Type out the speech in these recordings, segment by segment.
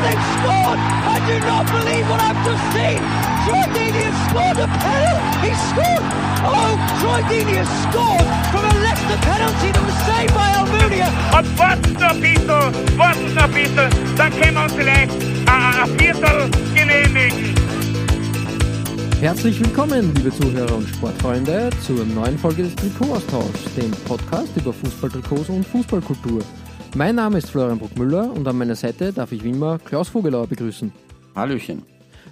They've scored! I do not believe what I've just seen! Troy Deeney has scored a penalty! He scored! Oh, Troy Deeney has scored from a Leicester penalty that was saved by Almunia! Und warten noch ein bisschen, warten noch ein bisschen, dann können wir uns vielleicht ein, ein Viertel genehmigen. Herzlich willkommen, liebe Zuhörer und Sportfreunde, zur neuen Folge des Trikot-Austauschs, dem Podcast über Fußballtrikots und Fußballkultur. Mein Name ist Florian Bruckmüller und an meiner Seite darf ich wie immer Klaus Vogelauer begrüßen. Hallöchen.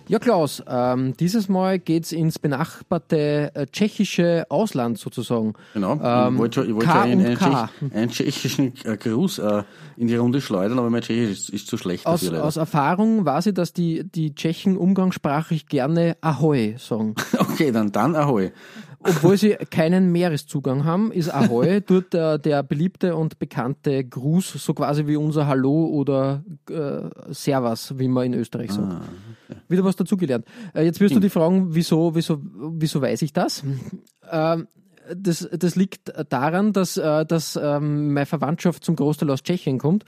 Ja, Klaus, ähm, dieses Mal geht's ins benachbarte äh, tschechische Ausland sozusagen. Genau. Ähm, ich wollte schon, ich schon einen, einen. Tschech, einen tschechischen äh, Gruß äh, in die Runde schleudern, aber mein Tschechisch ist, ist zu schlecht Aus, dafür. leider. aus Erfahrung weiß ich, dass die, die Tschechen umgangssprachlich gerne Ahoi sagen. Okay, dann, dann Ahoi. Obwohl sie keinen Meereszugang haben, ist Ahoi dort der, der beliebte und bekannte Gruß, so quasi wie unser Hallo oder äh, Servus, wie man in Österreich sagt. Wieder was dazugelernt. Äh, jetzt wirst du dich fragen, wieso, wieso, wieso weiß ich das? Ähm, das, das liegt daran, dass, äh, dass ähm, meine Verwandtschaft zum Großteil aus Tschechien kommt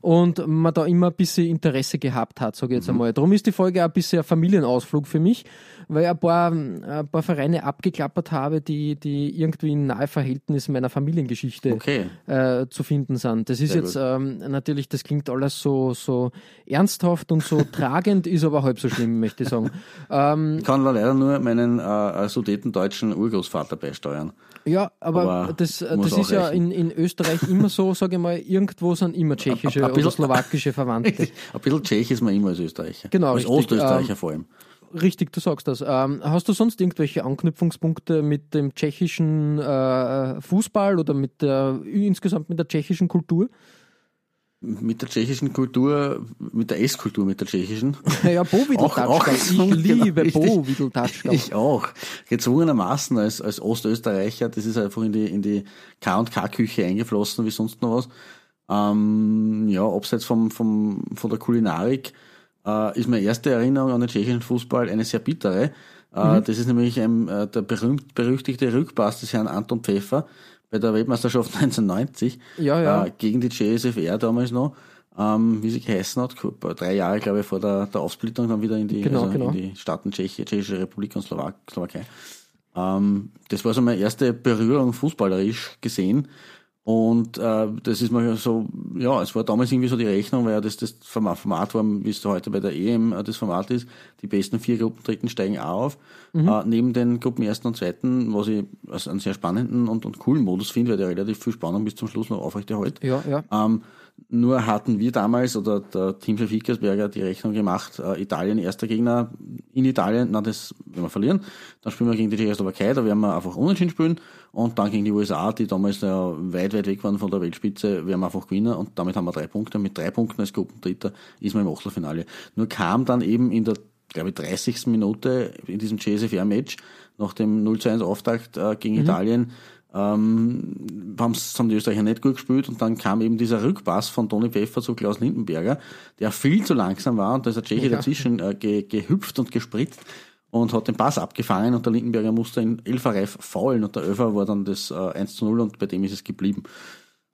und man da immer ein bisschen Interesse gehabt hat, sage ich jetzt einmal. Darum ist die Folge auch ein bisschen ein Familienausflug für mich, weil ich ein paar, ein paar Vereine abgeklappert habe, die, die irgendwie in nahe Verhältnis meiner Familiengeschichte Okay. äh, zu finden sind. Das ist Sehr jetzt ähm, natürlich, das klingt alles so, so ernsthaft und so tragend, ist aber halb so schlimm, möchte ich sagen. Ähm, Ich kann leider nur meinen äh, sudetendeutschen Urgroßvater beisteuern. Ja, aber, Aber das, äh, das ist ja in, in Österreich immer so, sage ich mal, irgendwo sind immer tschechische Ein- ein oder bisschen- slowakische Verwandte. Ein bisschen Tschech ist man immer als Österreicher. Genau, Als richtig. Ostösterreicher Ähm, vor allem. Richtig, du sagst das. Ähm, hast du sonst irgendwelche Anknüpfungspunkte mit dem tschechischen äh, Fußball oder mit der insgesamt mit der tschechischen Kultur? Mit der tschechischen Kultur, mit der Esskultur, mit der tschechischen. Ja, Bovidel-Tatschka. Ich genau, liebe richtig. Bovidel-Tatschka. Ich auch. Gezwungenermaßen als, als Ostösterreicher, das ist einfach in die, in die K&K-Küche eingeflossen, wie sonst noch was. Ähm, ja, abseits vom, vom, von der Kulinarik, äh, ist meine erste Erinnerung an den tschechischen Fußball eine sehr bittere. Äh, Mhm. Das ist nämlich ein, äh, der berühmt, berüchtigte Rückpass des Herrn Anton Pfeffer bei der Weltmeisterschaft 1990 Ja, ja. Äh, gegen die JSFR damals noch. Ähm, wie sie geheißen hat, drei Jahre, glaube ich, vor der, der Aufsplittung dann wieder in die, Genau, also genau. in die Staaten Tschechien, Tschechische Republik und Slowak Slowakei. Ähm, das war so meine erste Berührung fußballerisch gesehen. Und äh, das ist mir so, ja, es war damals irgendwie so die Rechnung, weil ja das das Format war, wie es heute bei der EM äh, das Format ist, die besten vier Gruppen dritten steigen auch auf. Äh, neben den Gruppen ersten und zweiten, was ich als einen sehr spannenden und, und coolen Modus finde, weil der relativ viel Spannung bis zum Schluss noch aufrechterhält. Ja, ja. Ähm, nur hatten wir damals oder der Team Fickersberger die Rechnung gemacht, äh, Italien erster Gegner in Italien, na das werden wir verlieren. Dann spielen wir gegen die Tschechoslowakei, da werden wir einfach unentschieden spielen und dann gegen die USA, die damals ja weit, weit weg waren von der Weltspitze, werden wir einfach gewinnen und damit haben wir drei Punkte. Mit drei Punkten als Gruppendritter ist man im Achtelfinale. Nur kam dann eben in der glaube ich, 30. Minute in diesem JSFR-Match nach dem 0 zu 1 Auftakt äh, gegen Italien ähm, haben's- haben die Österreicher nicht gut gespielt und dann kam eben dieser Rückpass von Toni Pfeffer zu Klaus Lindenberger, der viel zu langsam war und da ist der Tscheche Ja. dazwischen äh, ge, gehüpft und gespritzt und hat den Pass abgefangen und der Lindenberger musste in Elferreif faulen und der Elfer war dann das äh, 1 zu 0 und bei dem ist es geblieben.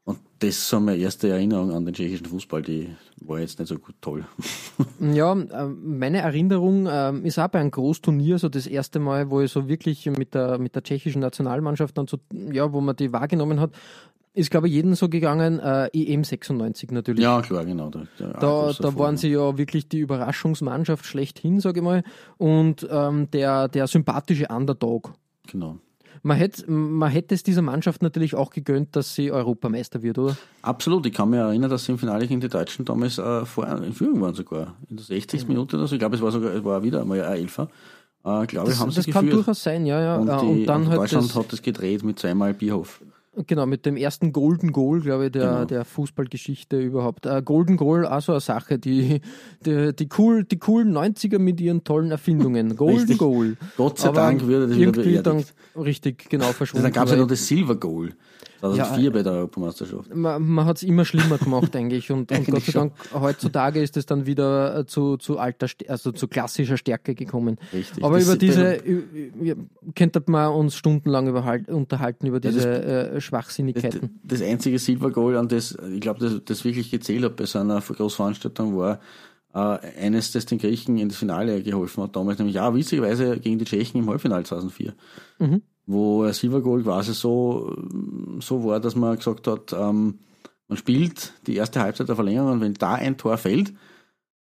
Und das so meine erste Erinnerung an den tschechischen Fußball, die war jetzt nicht so gut toll. Ja, ähm, meine Erinnerung ähm, ist auch bei einem Großturnier, so das erste Mal, wo ich so wirklich mit der, mit der tschechischen Nationalmannschaft dann so, ja, wo man die wahrgenommen hat, ist, glaube ich, jedem so gegangen, äh, EM 96 natürlich. Ja, klar, genau. Da, da, Da, da waren sie ja wirklich die Überraschungsmannschaft schlechthin, sage ich mal, und ähm, der, der sympathische Underdog. Genau. Man hätte, man hätte es dieser Mannschaft natürlich auch gegönnt, dass sie Europameister wird, oder? Absolut, ich kann mich erinnern, dass sie im Finale gegen die Deutschen damals äh, vor, in Führung waren sogar. In der 60. Mhm. Minute oder so. Ich glaube, es war sogar es war wieder einmal ein Elfer. Äh, glaube Das, haben sie das kann durchaus sein, ja, ja. Und, Äh, die, und dann und halt Deutschland hat das gedreht mit zweimal Bierhof. Genau, mit dem ersten Golden Goal, glaube ich, der, Genau. der Fußballgeschichte überhaupt. Äh, Golden Goal, auch so eine Sache, die, die, die, cool, die coolen 90er mit ihren tollen Erfindungen. Golden Richtig. Goal. Gott sei Aber Dank würde das wieder irgendwie dann beerdigt. richtig genau verschwunden. Dann gab es ja noch das Silver Goal. 2004 bei der Europameisterschaft. man, man hat es immer schlimmer gemacht eigentlich und, und Gott sei Dank heutzutage ist es dann wieder äh, zu, zu alter, also zu klassischer Stärke gekommen. Richtig. Aber Das- über diese, könnte man uns stundenlang unterhalten über das- diese äh, Das, Schwachsinnigkeiten. das einzige Silver Goal, an das ich glaube, das, das wirklich gezählt hat bei so einer Großveranstaltung, war äh, eines, das den Griechen ins Finale geholfen hat damals, nämlich auch witzigerweise gegen die Tschechen im Halbfinale 2004. Mhm. Wo ein Silver Goal quasi so, so war, dass man gesagt hat, ähm, man spielt die erste Halbzeit der Verlängerung und wenn da ein Tor fällt,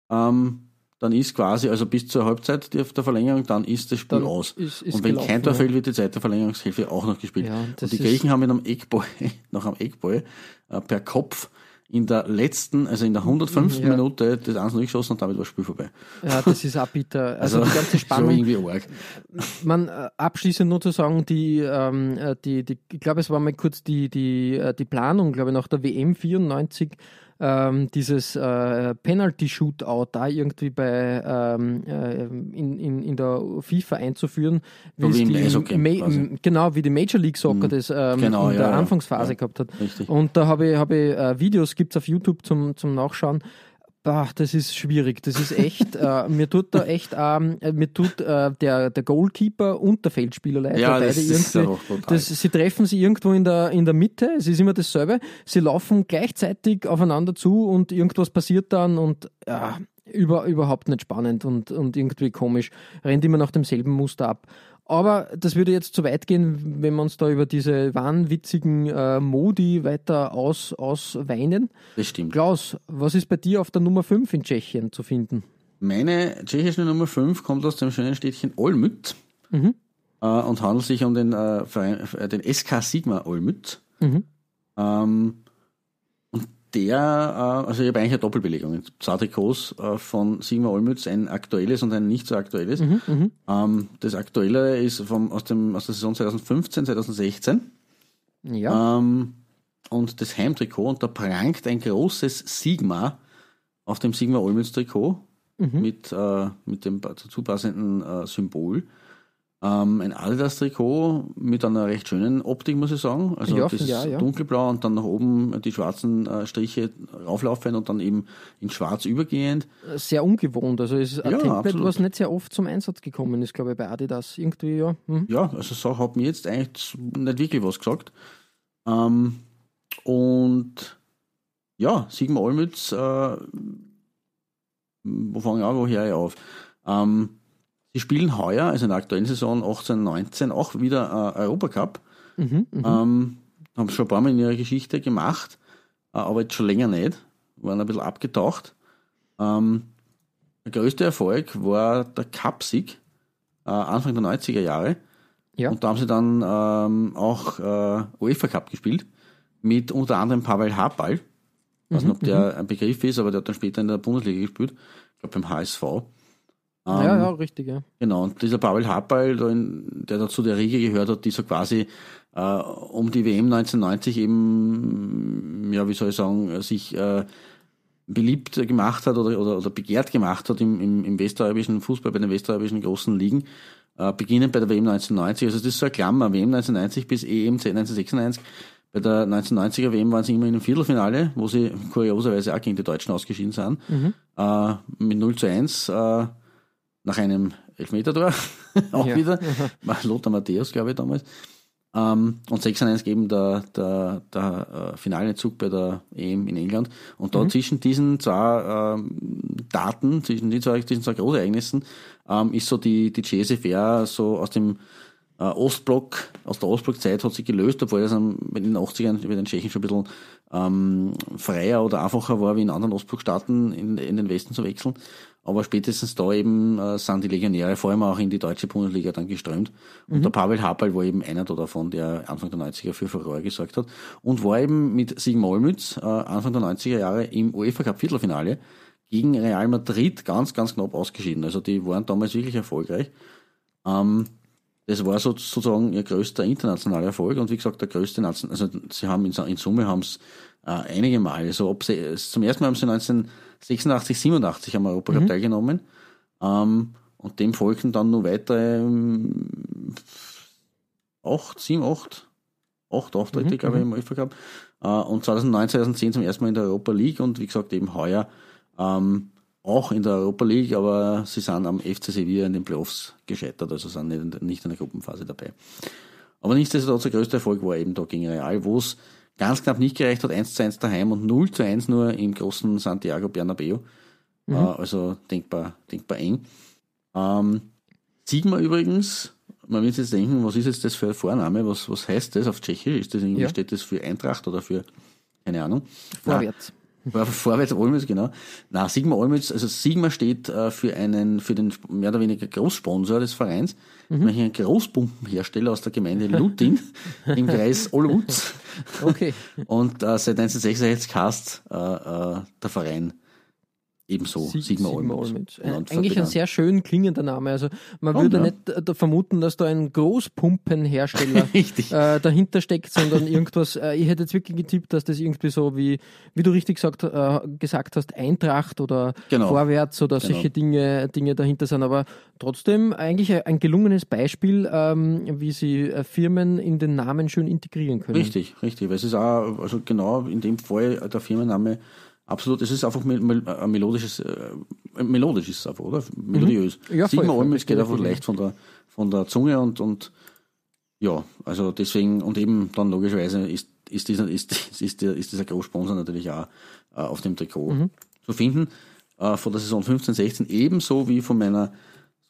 ähm, dann ist quasi, also bis zur Halbzeit der der Verlängerung, dann ist das Spiel Dann aus. ist- ist und wenn gelaufen, kein Tor ja. fällt, wird die zweite Verlängerungshilfe auch noch gespielt. Ja, und die Griechen haben mit einem Eckball, nach einem Eckball äh, per Kopf in der letzten, also in der 105. Ja. Minute das 1 geschossen und damit war das Spiel vorbei. Ja, das ist auch bitter. Also, die ganze so Spannung. irgendwie arg. Man, äh, abschließend nur zu sagen, die, ähm, äh, die, die, ich glaube, es war mal kurz die, die, äh, die Planung, glaube ich, nach der WM 94, ähm, dieses äh, Penalty-Shootout da irgendwie bei ähm, äh, in, in, in der FIFA einzuführen, wie im die Eishockey Ma- genau wie die Major League Soccer das ähm, Genau, in ja, der ja. Anfangsphase Ja. gehabt hat. Richtig. Und da habe ich, habe ich äh, Videos, gibt es auf YouTube zum, zum Nachschauen. Bah, das ist schwierig. Das ist echt, äh, mir tut da echt, ähm, äh, mir tut äh, der, der Goalkeeper und der Feldspieler leid. Ja, das ist irgendwie, auch das, sie treffen sie irgendwo in der, in der Mitte, es ist immer dasselbe. Sie laufen gleichzeitig aufeinander zu und irgendwas passiert dann und ja, über, überhaupt nicht spannend und, und irgendwie komisch. Rennt immer nach demselben Muster ab. Aber das würde jetzt zu weit gehen, wenn wir uns da über diese wahnwitzigen äh, Modi weiter aus, ausweinen. Das stimmt. Klaus, was ist bei dir auf der Nummer 5 in Tschechien zu finden? Meine tschechische Nummer 5 kommt aus dem schönen Städtchen Olmüt Mhm. äh, und handelt sich um den, äh, Verein, äh, den SK Sigma Olmüt. Mhm. Ähm, der, äh, also ich habe eigentlich eine Doppelbelegung. Zwei Trikots äh, von Sigma Olmütz, ein aktuelles und ein nicht so aktuelles. Mhm. Ähm, das aktuelle ist vom, aus, dem, aus der Saison 2015, 2016. Ja. Ähm, und das Heimtrikot, und da prangt ein großes Sigma auf dem Sigma Olmütz Trikot Mhm. mit, äh, mit dem dazu passenden äh, Symbol. Ähm, ein Adidas-Trikot mit einer recht schönen Optik, muss ich sagen. Also Ja, das ja, ja. dunkelblau und dann nach oben die schwarzen äh, Striche rauflaufen und dann eben in schwarz übergehend. Sehr ungewohnt. Also es ist ein Ja, Template, absolut. was nicht sehr oft zum Einsatz gekommen ist, glaube ich, bei Adidas. Irgendwie, ja. Mhm. Ja, also so hat mir jetzt eigentlich nicht wirklich was gesagt. Ähm, und ja, Sigmar Olmütz, äh, wo fange ich an, wo höre ich auf? Ähm, sie spielen heuer, also in der aktuellen Saison 18, 19, auch wieder äh, Europacup. Mhm. Mhm. Ähm, haben schon ein paar Mal in ihrer Geschichte gemacht, äh, aber jetzt schon länger nicht. Waren ein bisschen abgetaucht. Ähm, der größte Erfolg war der Cup-Sieg äh, Anfang der 90er Jahre. Ja. Und da haben sie dann ähm, auch äh, UEFA Cup gespielt mit unter anderem Pavel Habal. Ich weiß nicht, ob der ein Begriff ist, aber der hat dann später in der Bundesliga gespielt. Ich glaube beim HSV. Ähm, ja, ja, richtig, ja. Genau, und dieser Pavel Habal, der, dazu der Riege gehört hat, die so quasi äh, um die WM 1990 eben, ja, wie soll ich sagen, sich äh, beliebt gemacht hat oder, oder, oder begehrt gemacht hat im, im, im westeuropäischen Fußball, bei den westeuropäischen großen Ligen, äh, beginnend bei der WM 1990. Also das ist so eine Klammer, WM 1990 bis EM 1996. Bei der 1990er WM waren sie immer in einem Viertelfinale, wo sie kurioserweise auch gegen die Deutschen ausgeschieden sind. Äh, mit 0 zu 1 äh, nach einem Elfmeter-Tor, auch Ja. wieder. War Lothar Matthäus, glaube ich, damals. Ähm, und 6-1 eben der, der, der äh, finale Zug bei der EM in England. Und da zwischen diesen zwei ähm, Daten, zwischen diesen zwei, diesen zwei Großereignissen, ähm, ist so die, die GSFR so aus dem äh, Ostblock, aus der Ostblock-Zeit hat sich gelöst, obwohl das am- in den 80ern über den Tschechen schon ein bisschen ähm, freier oder einfacher war, wie in anderen Ostblockstaaten in, in den Westen zu wechseln. Aber spätestens da eben äh, sind die Legionäre vor allem auch in die deutsche Bundesliga dann geströmt. Und der Pavel Habal war eben einer da davon, der Anfang der 90er für Furore gesorgt hat. Und war eben mit Sigmar Olmütz äh, Anfang der 90er Jahre im UEFA Cup Viertelfinale gegen Real Madrid ganz, ganz knapp ausgeschieden. Also die waren damals wirklich erfolgreich. Ähm, das war so, sozusagen ihr größter internationaler Erfolg und wie gesagt, der größte Nation, also sie haben in, in Summe haben es äh, einige Male, so ob sie, zum ersten Mal haben sie 1986, 87 am Europacup mhm. teilgenommen, ähm, und dem folgten dann nur weitere ähm, acht, sieben, acht, acht Auftritte, mhm, glaube ich, mhm. im UEFA Cup. Äh, und 2009, 2010 zum ersten Mal in der Europa League und wie gesagt eben heuer ähm, auch in der Europa League, aber sie sind am FC Sevilla in den Playoffs gescheitert, also sind nicht, nicht in der Gruppenphase dabei. Aber nichtsdestotrotz der größte Erfolg war eben da gegen Real, wo es ganz knapp nicht gereicht hat, 1 zu 1 daheim und 0 zu 1 nur im großen Santiago Bernabeu. Mhm. Äh, also denkbar, denkbar eng. Ähm, Sigma übrigens, man wird jetzt denken, was ist jetzt das für ein Vorname? Was, was heißt das auf Tschechisch? Ist das irgendwie, ja. steht das für Eintracht oder für, keine Ahnung? Vorwärts. Vorwärts Olmütz, genau. Na, Sigma Olmütz, also Sigma steht äh, für einen, für den mehr oder weniger Großsponsor des Vereins, mhm. nämlich ein Großpumpenhersteller aus der Gemeinde Lutin im Kreis Olmütz. Okay. Und äh, seit 1966 heißt äh, äh, der Verein Ebenso, Sig Sigma, Sigma Olmütz. Ein, eigentlich ein sehr schön klingender Name. Also man oh, würde ja. nicht äh, vermuten, dass da ein Großpumpenhersteller äh, dahinter steckt, sondern irgendwas, äh, ich hätte jetzt wirklich getippt, dass das irgendwie so wie, wie du richtig gesagt, äh, gesagt hast, Eintracht oder genau. Vorwärts oder genau. solche Dinge, Dinge dahinter sind. Aber trotzdem eigentlich ein gelungenes Beispiel, ähm, wie sie äh, Firmen in den Namen schön integrieren können. Richtig, richtig. Weil es ist auch, also genau in dem Fall der Firmenname Absolut, es ist einfach ein melodisches, äh, melodisch ist es einfach, oder? Melodiös. Mhm. Ja, Sigma Olmütz geht einfach leicht von der, von der Zunge und, und ja, also deswegen, und eben dann logischerweise ist, ist, dieser, ist, ist, der, ist dieser Großsponsor natürlich auch äh, auf dem Trikot mhm. zu finden. Äh, von der Saison 15, 16 ebenso wie von meiner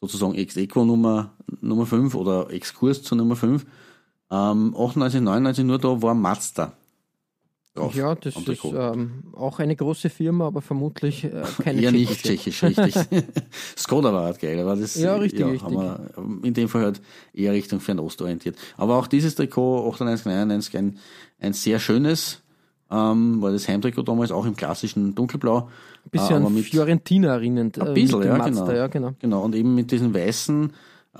sozusagen Ex-Equo Nummer, Nummer 5 oder Exkurs zur Nummer 5. Ähm, 98, 99 nur da war Mazda drauf. Ja, das ist ähm, auch eine große Firma, aber vermutlich äh, keine Ja, nicht tschechisch, richtig. Skoda war halt geil, aber das ja, richtig, ja, richtig. Wir in dem Fall halt eher Richtung Fernost orientiert. Aber auch dieses Trikot 9899 ein, ein sehr schönes, ähm, war das Heimtrikot damals auch im klassischen Dunkelblau. Ein bisschen äh, mit Fiorentina erinnernd. Ein bisschen, ja, genau. ja, genau. Genau, und eben mit diesen weißen,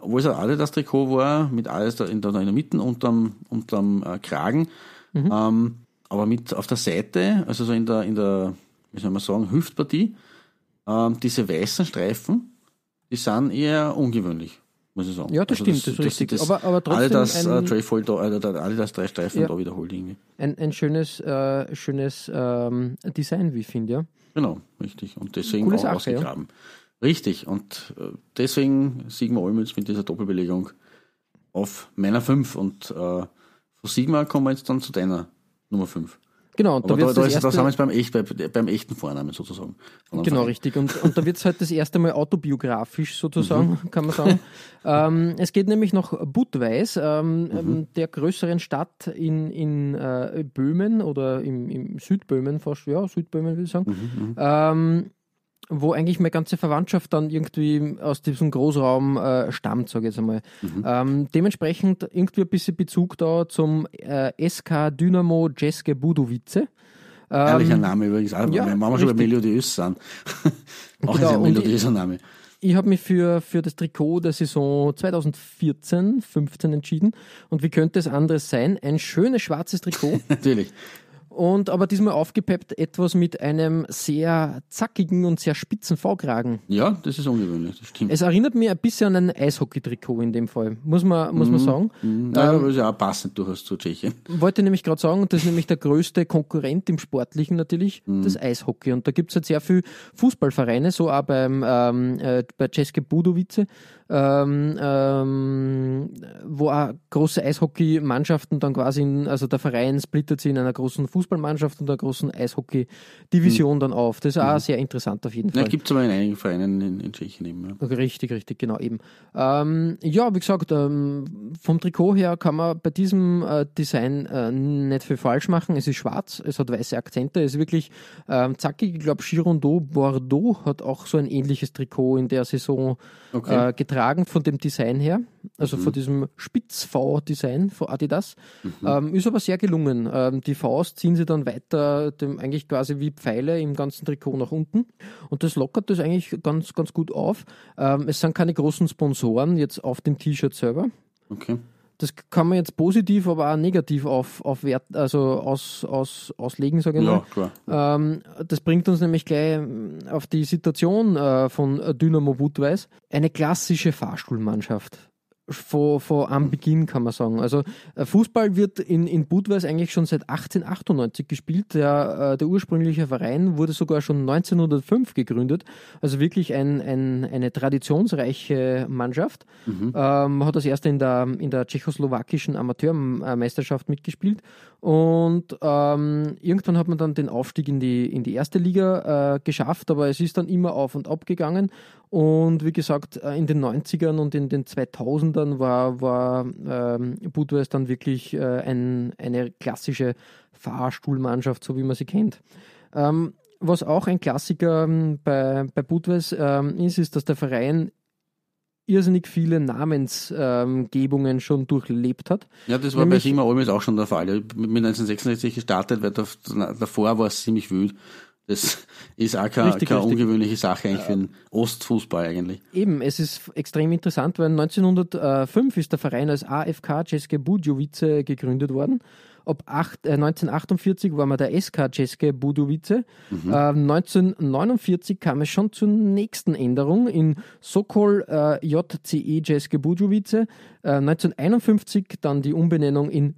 wo es ein Adidas Trikot war, mit alles da in der, in der Mitte unterm, unterm äh, Kragen. Mhm. Ähm, aber mit auf der Seite, also so in der, in der, wie soll man sagen, Hüftpartie, ähm, diese weißen Streifen, die sind eher ungewöhnlich, muss ich sagen. Ja, das also stimmt, das, ist richtig. Das, aber, aber trotzdem. Alle das ein, äh, da, äh, alle das drei Streifen ja, da wiederholt irgendwie. Ein, ein schönes, äh, schönes ähm, Design, wie ich finde, ja. Genau, richtig. Und deswegen Coole auch Sache, ausgegraben. Ja. Richtig. Und äh, deswegen Sigma Olmütz mit dieser Doppelbelegung auf meiner 5. Und äh, von Sigma kommen wir jetzt dann zu deiner Nummer 5. Genau, und da, da, da, ist, da sind wir jetzt beim, echt, bei, beim echten Vornamen sozusagen. Genau, richtig. Und, und da wird es halt das erste Mal autobiografisch sozusagen, mhm. kann man sagen. ähm, es geht nämlich nach Budweis, ähm, mhm. Ähm, der größeren Stadt in, in äh, Böhmen oder im, im Südböhmen fast, ja, Südböhmen würde ich sagen. Mhm, mhm. ähm, wo eigentlich meine ganze Verwandtschaft dann irgendwie aus diesem Großraum äh, stammt, sage ich jetzt einmal. Mhm. Ähm, dementsprechend irgendwie ein bisschen Bezug da zum äh, SK Dynamo Jeske Budowice. Ähm, Ehrlicher Name übrigens, auch, ja, wenn wir schon bei melodiös sind. Auch genau, ein melodiöser Name. Ich habe mich für, für das Trikot der Saison 2014, 15 entschieden. Und wie könnte es anderes sein? Ein schönes schwarzes Trikot. Natürlich und aber diesmal aufgepeppt etwas mit einem sehr zackigen und sehr spitzen V-Kragen. Ja, das ist ungewöhnlich, das stimmt. Es erinnert mich ein bisschen an ein Eishockey-Trikot in dem Fall, muss man, muss man mhm. sagen. Mhm. Naja, ähm, aber ist ja auch passend durchaus zu Tschechien. Wollte nämlich gerade sagen, das ist nämlich der größte Konkurrent im Sportlichen natürlich, mhm. das Eishockey. Und da gibt es halt sehr viele Fußballvereine, so auch beim, ähm, äh, bei Ceske Budovice ähm, ähm, wo auch große Eishockeymannschaften dann quasi, in, also der Verein splittert sich in einer großen Fußballmannschaft und einer großen Eishockey-Division mhm. dann auf. Das ist auch mhm. sehr interessant auf jeden Fall. Ja, gibt es aber in einigen Vereinen in, in Tschechien eben. Ja. Richtig, richtig, genau eben. Ähm, ja, wie gesagt, ähm, vom Trikot her kann man bei diesem äh, Design äh, nicht viel falsch machen. Es ist schwarz, es hat weiße Akzente, es ist wirklich ähm, zackig. Ich glaube, Girondeau Bordeaux hat auch so ein ähnliches Trikot in der Saison okay. äh, getragen getragen von dem Design her, also mhm. von diesem Spitz-V-Design von Adidas. Mhm. Ähm, ist aber sehr gelungen. Ähm, die Vs ziehen sie dann weiter, dem, eigentlich quasi wie Pfeile im ganzen Trikot nach unten. Und das lockert das eigentlich ganz, ganz gut auf. Ähm, es sind keine großen Sponsoren jetzt auf dem T-Shirt selber. Okay. Das kann man jetzt positiv, aber auch negativ auf, auf Wert, also aus, aus, auslegen, sage ich Ja, mal. klar. Ähm, das bringt uns nämlich gleich ähm, auf die Situation äh, von Dynamo Budweis. Eine klassische Fahrstuhlmannschaft. Von, von am Beginn kann man sagen. Also äh, Fußball wird in, in Budweis eigentlich schon seit 1898 gespielt. Der, äh, der ursprüngliche Verein wurde sogar schon 1905 gegründet. Also wirklich ein, ein, eine traditionsreiche Mannschaft. Ähm, hat das erste in der, in der tschechoslowakischen Amateurmeisterschaft mitgespielt. Und ähm, irgendwann hat man dann den Aufstieg in die, in die erste Liga äh, geschafft, aber es ist dann immer auf und ab gegangen. Und wie gesagt, äh, in den 90ern und in den 2000ern war, war ähm, Budweis dann wirklich äh, ein, eine klassische Fahrstuhlmannschaft, so wie man sie kennt. Ähm, was auch ein Klassiker ähm, bei, bei Budweis ähm, ist, ist, dass der Verein irrsinnig viele Namensgebungen schon durchlebt hat. Ja, das war bei Nämlich- Sigmar Olmes auch schon der Fall. Ich bin mit 1966 gestartet, weil da- davor war es ziemlich wild. Das ist auch keine, Richtig, keine richtig. ungewöhnliche Sache eigentlich für den Ostfußball eigentlich. Eben, es ist extrem interessant, weil 1905 ist der Verein als AFK České Budějovice gegründet worden. Ab acht, äh, 1948 war man der SK České Budějovice. Äh, 1949 kam es schon zur nächsten Änderung in Sokol äh, JCE České Budějovice. Äh, 1951 dann die Umbenennung in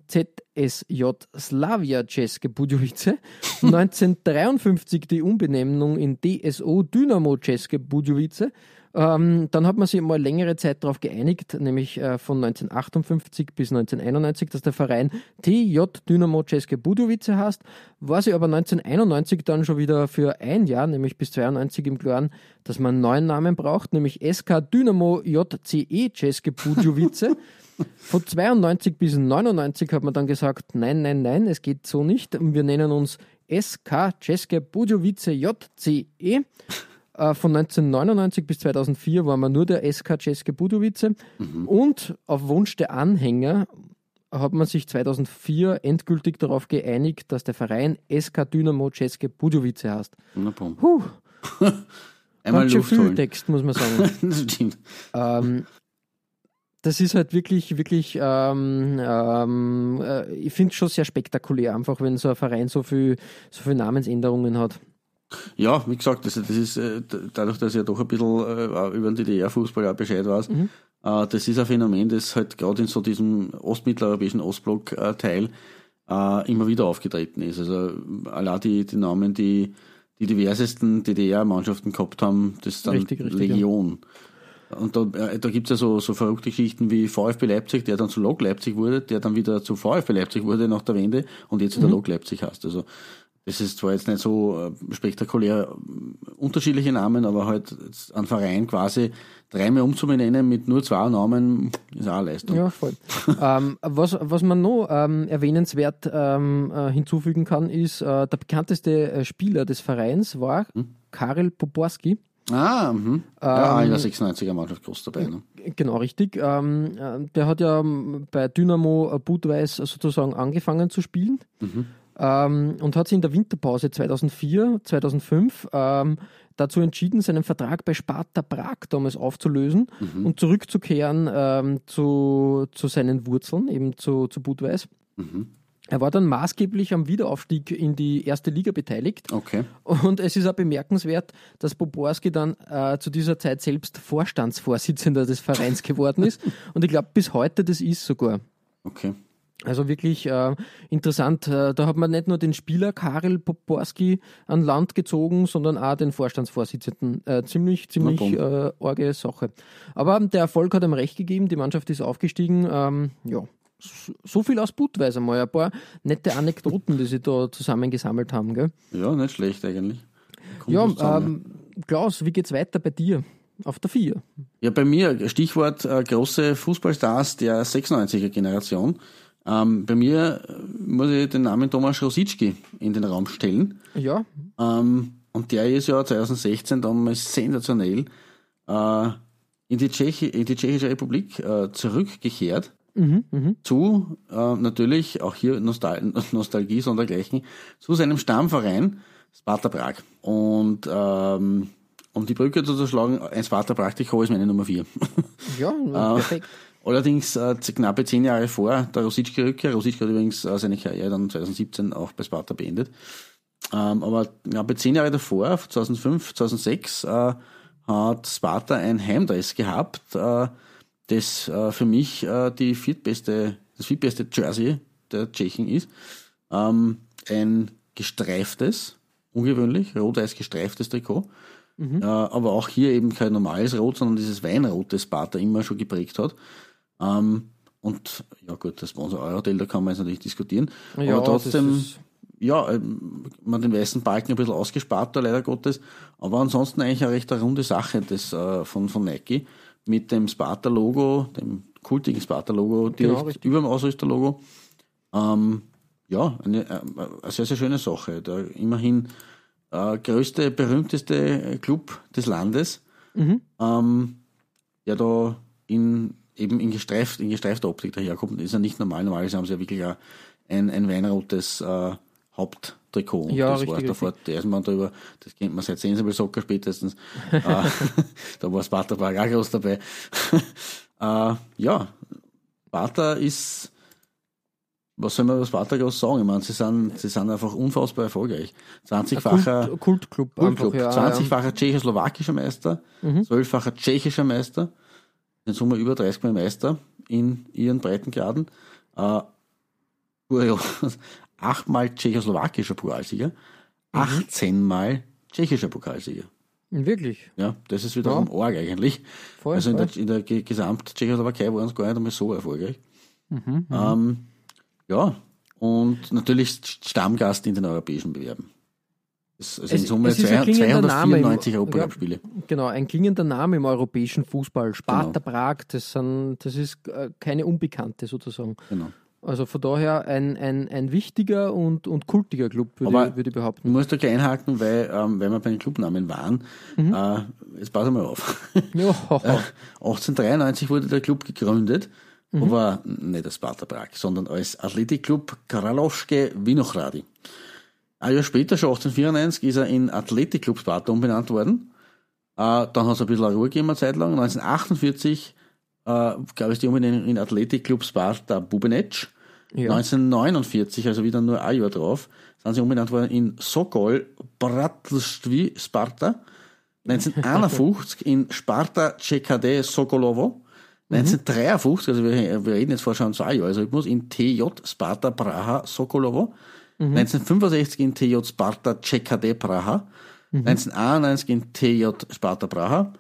ZSJ Slavia České Budějovice. 1953 die Umbenennung in DSO Dynamo České Budějovice. Ähm, dann hat man sich mal längere Zeit darauf geeinigt, nämlich äh, von 1958 bis 1991, dass der Verein TJ Dynamo České Budějovice heißt, war sie aber 1991 dann schon wieder für ein Jahr, nämlich bis 92 im Klaren, dass man einen neuen Namen braucht, nämlich SK Dynamo JCE České Budějovice. Von 92 bis 99 hat man dann gesagt, nein, nein, nein, es geht so nicht. Wir nennen uns SK České Budějovice JCE. Äh, Von 1999 bis 2004 war man nur der SK České Budějovice. Und auf Wunsch der Anhänger hat man sich 2004 endgültig darauf geeinigt, dass der Verein SK Dynamo České Budějovice heißt. Na. Puh, Einmal ganz schön Luft viel holen. Text, muss man sagen. das stimmt. ähm, das ist halt wirklich, wirklich, ähm, ähm, äh, ich finde es schon sehr spektakulär, einfach wenn so ein Verein so viel, so viel Namensänderungen hat. Ja, wie gesagt, das, das ist äh, dadurch, dass ich ja doch ein bisschen äh, über den DDR-Fußball auch Bescheid weiß, Mhm. äh, das ist ein Phänomen, das halt gerade in so diesem ostmitteleuropäischen Ostblock-Teil äh, immer wieder aufgetreten ist. Also allein die, die Namen, die die diversesten DDR-Mannschaften gehabt haben, das ist dann Richtig, richtig, ja. Und da, äh, da gibt's ja so, so verrückte Geschichten wie VfB Leipzig, der dann zu Lok Leipzig wurde, der dann wieder zu VfB Leipzig wurde nach der Wende und jetzt wieder Mhm. Lok Leipzig heißt. Also das ist zwar jetzt nicht so äh, spektakulär äh, unterschiedliche Namen, aber halt ein Verein quasi dreimal umzubenennen mit nur zwei Namen ist auch eine Leistung. Ja, voll. ähm, was, was man noch ähm, erwähnenswert ähm, äh, hinzufügen kann, ist, äh, der bekannteste Spieler des Vereins war Karel Poporski. Ah, mhm. ja, in Ähm, der 96er Mannschaft groß dabei. Ne? Genau, richtig. Ähm, äh, der hat ja bei Dynamo Budweis sozusagen angefangen zu spielen ähm, und hat sich in der Winterpause 2004, 2005 ähm, dazu entschieden, seinen Vertrag bei Sparta Prag damals aufzulösen und zurückzukehren ähm, zu, zu seinen Wurzeln, eben zu, zu Budweis. Er war dann maßgeblich am Wiederaufstieg in die erste Liga beteiligt. Okay. Und es ist auch bemerkenswert, dass Poborski dann äh, zu dieser Zeit selbst Vorstandsvorsitzender des Vereins geworden ist. Und ich glaube, bis heute das ist sogar. Okay. Also wirklich äh, interessant. Äh, da hat man nicht nur den Spieler Karel Poporski an Land gezogen, sondern auch den Vorstandsvorsitzenden. Äh, ziemlich, ziemlich äh, arge Sache. Aber der Erfolg hat ihm recht gegeben. Die Mannschaft ist aufgestiegen. Ähm, ja, so- viel aus Budweis einmal. Ein paar nette Anekdoten, die sie da zusammengesammelt haben. Gell? Ja, nicht schlecht eigentlich. Kommt Ja, ähm, Klaus, wie geht's weiter bei dir? Auf der 4. Ja, bei mir, Stichwort äh, große Fußballstars der 96er Generation. Ähm, bei mir äh, muss ich den Namen Thomas Rosicki in den Raum stellen. Ja, Ähm, und der ist ja 2016 damals sensationell äh, in, die Tschechi in die Tschechische Republik äh, zurückgekehrt. Zu äh, natürlich auch hier Nostal Nostalgie sondergleichen zu seinem Stammverein Sparta Prag. Und ähm, um die Brücke zu schlagen, ein Sparta Prag Trikot ist meine Nummer 4. ja, Ah. perfekt. Allerdings äh, knappe zehn Jahre vor der Rosicki-Rückkehr. Rosicki hat übrigens äh, seine Karriere dann 2017 auch bei Sparta beendet. Ähm, aber knappe zehn Jahre davor, 2005, 2006, äh, hat Sparta ein Heimdress gehabt, äh, das äh, für mich äh, die viertbeste, das viertbeste Jersey der Tschechen ist. Ähm, ein gestreiftes, ungewöhnlich, rot-weiß gestreiftes Trikot. Mhm. Äh, aber auch hier eben kein normales Rot, sondern dieses Weinrot, das Sparta immer schon geprägt hat. Ähm, und ja gut, das Sponsor Eurotel, da kann man jetzt natürlich diskutieren. Ja, aber trotzdem, ja, ähm, man den weißen Balken ein bisschen ausgespart, leider Gottes. Aber ansonsten eigentlich eine recht runde Sache das, äh, von, von Nike mit dem Sparta-Logo, dem kultigen Sparta-Logo, direkt genau, über dem Ausrüster-Logo. Ähm, ja, eine, äh, eine sehr, sehr schöne Sache. Da immerhin äh, größte, berühmteste Club des Landes, mhm. ähm, der da in, eben in, gestreift, in gestreifter Optik daherkommt. ist ja nicht normal. Normalerweise haben sie ja wirklich ein, ein weinrotes äh, Haupttrikot. Und ja, das richtig, war davor, der ist man drüber, das kennt man seit Sensible Soccer spätestens. äh, da war Sparta Prag auch groß dabei. äh, ja, Sparta ist was soll man über Sparta groß sagen? Ich meine, sie sind, sie sind einfach unfassbar erfolgreich. 20-facher Kult, Kultclub, Kultclub ja, 20-facher tschechoslowakischer Meister, mhm. 12-facher tschechischer Meister, in Summe über 30 Mal Meister in ihren Breitengraden. Äh, ja, achtmal tschechoslowakischer Pokalsieger, 18 mhm. Mal tschechischer Pokalsieger. Wirklich? Ja, das ist wiederum ja. arg eigentlich. Voll, also in der, in der Gesamt-Tschechoslowakei waren sie gar nicht einmal so erfolgreich. Mhm, mhm. ähm, ja, und natürlich Stammgast in den europäischen Bewerben. Also in Summe 294 Europacup-Spiele. Ja, genau, ein klingender Name im europäischen Fußball. Sparta genau. Prag, das, sind, das ist äh, keine Unbekannte sozusagen. Genau. Also von daher ein, ein, ein wichtiger und, und kultiger Club, würde, ich, würde ich behaupten. Ich muss da gleich einhaken, weil, ähm, weil wir bei den Clubnamen waren, mhm. äh, jetzt pass mal auf. Ja. äh, 1893 wurde der Club gegründet Mhm. Aber nicht als Sparta Prag, sondern als Athletikclub Kraloschke Vinochradi. Ein Jahr später, schon 1894, ist er in Athletikclub Sparta umbenannt worden. Äh, dann hat es ein bisschen Ruhe gegeben, eine Zeit lang. 1948 äh, gab es die Umbenennung in Athletikclub Sparta Bubenec. Ja. 1949, also wieder nur ein Jahr drauf, sind sie umbenannt worden in Sokol Bratlstvi Sparta. 1951 in Sparta CKD Sokolovo. 1953, also wir, wir reden jetzt vor schon zwei Jahren, Rhythmus, in TJ Sparta Praha Sokolovo. Mhm. 1965 in TJ Sparta CKD Praha. Mhm. 1991 in TJ Sparta Praha.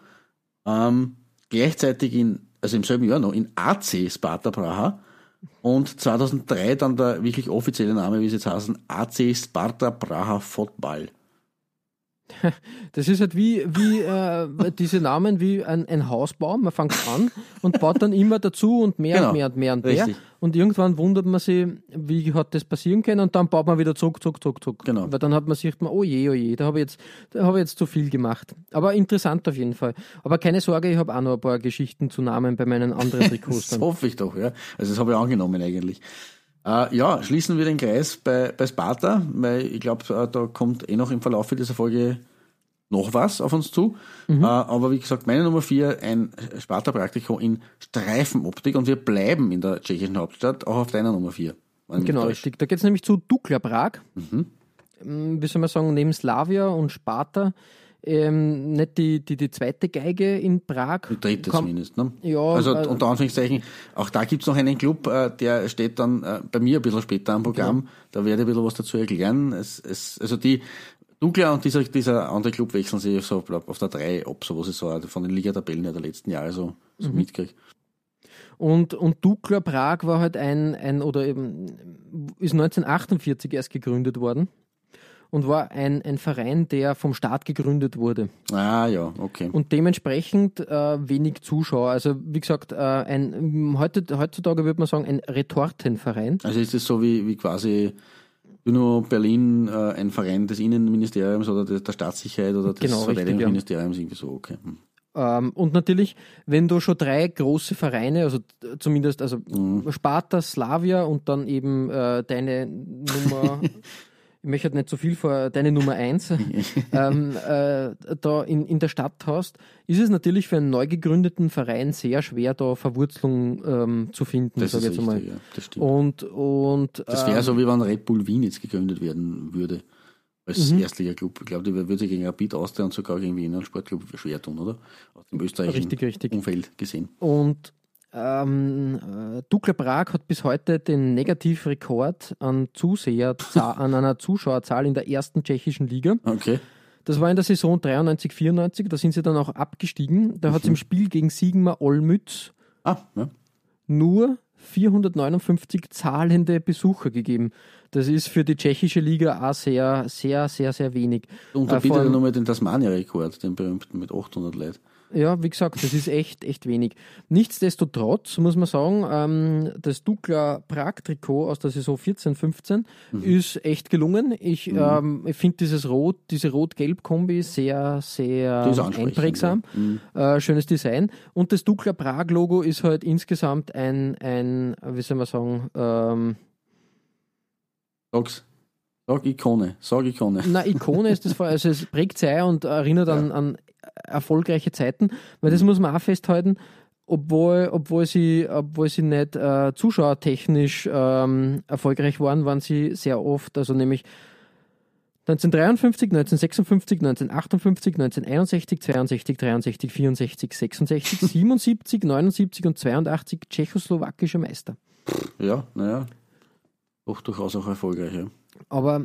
Ähm, gleichzeitig in, also im selben Jahr noch, in AC Sparta Praha. Und 2003 dann der wirklich offizielle Name, wie sie jetzt heißen, AC Sparta Praha Football. Das ist halt wie, wie äh, diese Namen wie ein, ein Hausbau. Man fängt an und baut dann immer dazu und mehr genau. und mehr und mehr und mehr. Richtig. Und irgendwann wundert man sich, wie hat das passieren können und dann baut man wieder zurück, zurück, zurück, zurück. Genau. Weil dann hat man sich, oh je, oh je, da habe ich jetzt, da habe ich jetzt zu viel gemacht. Aber interessant auf jeden Fall. Aber keine Sorge, ich habe auch noch ein paar Geschichten zu Namen bei meinen anderen Trikots. das hoffe ich doch, ja. Also das habe ich angenommen eigentlich. Uh, ja, schließen wir den Kreis bei, bei Sparta, weil ich glaube, uh, da kommt eh noch im Verlauf dieser Folge noch was auf uns zu. Mhm. Uh, aber wie gesagt, meine Nummer vier, ein Sparta-Praktikum in Streifenoptik und wir bleiben in der tschechischen Hauptstadt, auch auf deiner Nummer vier. Genau, richtig. Da geht es nämlich zu Dukla Prag. Mhm. Mm, wie soll man sagen, neben Slavia und Sparta ähm, nicht die, die, die zweite Geige in Prag. Die dritte Komm, zumindest, ne? Ja. Also äh, unter Anführungszeichen, auch da gibt's noch einen Club, äh, der steht dann äh, bei mir ein bisschen später am Programm. Genau. Da werde ich ein bisschen was dazu erklären. Es, es, also die Dukla und dieser, dieser andere Club wechseln sich so auf der 3 ab, so was ich so von den Ligatabellen der letzten Jahre so, so mhm. mitkriege. Und, und Dukla Prag war halt ein, ein oder eben ist 1948 erst gegründet worden und war ein, ein Verein, der vom Staat gegründet wurde. Ah ja, okay. Und dementsprechend äh, wenig Zuschauer. Also wie gesagt, äh, ein, heute, heutzutage würde man sagen, ein Retortenverein. Also ist es so wie, wie quasi nur Berlin äh, ein Verein des Innenministeriums oder der, der Staatssicherheit oder des genau, Verteidigungsministeriums, ja. irgendwie so, okay. Hm. Ähm, und natürlich, wenn du schon drei große Vereine, also zumindest also mhm. Sparta, Slavia und dann eben äh, deine Nummer ich möchte halt nicht so viel vor deine Nummer eins ähm, äh, da in, in der Stadt hast, ist es natürlich für einen neu gegründeten Verein sehr schwer, da Verwurzelung ähm, zu finden, Das sag ist ich jetzt richtig, einmal. ja, das stimmt. Und, und Das wäre ähm, so, wie wenn Red Bull Wien jetzt gegründet werden würde. Als Mhm. Erstliga-Club. Ich glaube, die würde sich gegen Rapid Austria und sogar gegen Wiener Sportclub schwer tun, oder? Aus dem österreichischen Richtig, richtig. Umfeld gesehen. Und ähm, äh, Dukla Prag hat bis heute den Negativrekord an Zuseher, an einer Zuschauerzahl in der ersten tschechischen Liga. Okay. Das war in der Saison 93, 94, da sind sie dann auch abgestiegen. Da hat es Mhm. im Spiel gegen Sigmar Olmütz Ah, ja. nur 459 zahlende Besucher gegeben. Das ist für die tschechische Liga auch sehr, sehr, sehr, sehr wenig. Und Äh, da er allem- nochmal den Tasmania-Rekord, den berühmten mit 800 Leuten. Ja, wie gesagt, das ist echt, echt wenig. Nichtsdestotrotz muss man sagen, ähm, das Dukla Prag-Trikot aus der Saison 14, 15 Mhm. ist echt gelungen. Ich, ähm, ich finde dieses Rot, diese Rot-Gelb-Kombi sehr, sehr einprägsam. ja. Mhm. Äh, schönes Design. Und das Dukla Prag-Logo ist halt insgesamt ein, ein, wie soll man sagen, ähm, Sag's. Sag Ikone. Sag Ikone. Na, Ikone ist das, also es prägt sehr und erinnert an, an erfolgreiche Zeiten, weil das muss man auch festhalten, obwohl, obwohl sie, obwohl sie nicht äh, zuschauertechnisch ähm, erfolgreich waren, waren sie sehr oft, also nämlich 1953, 1956, 1958, 1961, 62, 63, 64, 66, 77, 79 und 82 tschechoslowakischer Meister. Ja, naja. Doch durchaus auch erfolgreich, ja. Aber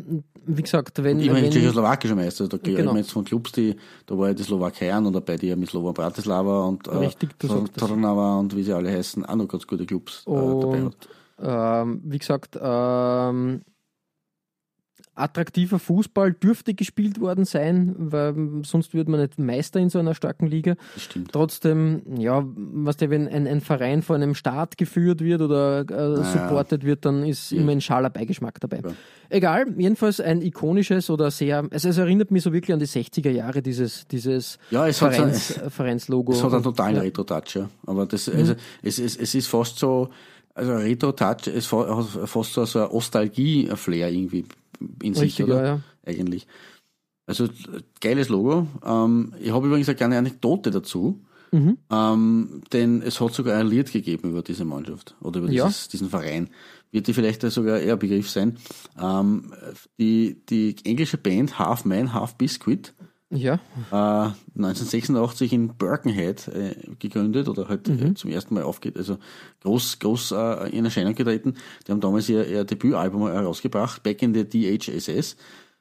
wie gesagt, wenn, Immerhin wenn tschechoslowakischer Meister, da reden Genau. wir jetzt von Clubs, die, da war ja die Slowakei an oder bei dir mit Slovan Bratislava und äh, Richtig. Trnava und wie sie alle heißen, auch noch ganz gute Clubs äh, dabei hat. Und ähm, wie gesagt, ähm, attraktiver Fußball dürfte gespielt worden sein, weil sonst würde man nicht Meister in so einer starken Liga. Stimmt. Trotzdem, ja, was der, wenn ein, ein Verein von einem Staat geführt wird oder äh, supportet wird, dann ist immer ein schaler Beigeschmack dabei. Ja. Egal, jedenfalls ein ikonisches oder sehr, also es erinnert mich so wirklich an die 60er Jahre, dieses, dieses Ja, es hat Vereins, äh, Vereinslogo. Es hat einen totalen ja. Retro-Touch, ja. Aber das, also, Mhm. es, es, es ist fast so, also Retro-Touch ist fa- hat fast so, so ein Nostalgie-Flair irgendwie in sich, Richtig, oder? ja, ja. Eigentlich. Also, geiles Logo. Ähm, ich habe übrigens eine kleine Anekdote dazu. Mhm. Ähm, denn es hat sogar ein Lied gegeben über diese Mannschaft oder über Ja. dieses, diesen Verein. Wird dir vielleicht sogar eher Begriff sein. Ähm, die, die englische Band Half Man, Half Biscuit Ja, äh, 1986 in Birkenhead äh, gegründet oder halt äh, zum ersten Mal aufgeht, also groß, groß äh, in Erscheinung getreten. Die haben damals ihr, ihr Debütalbum herausgebracht, Back in the DHSS.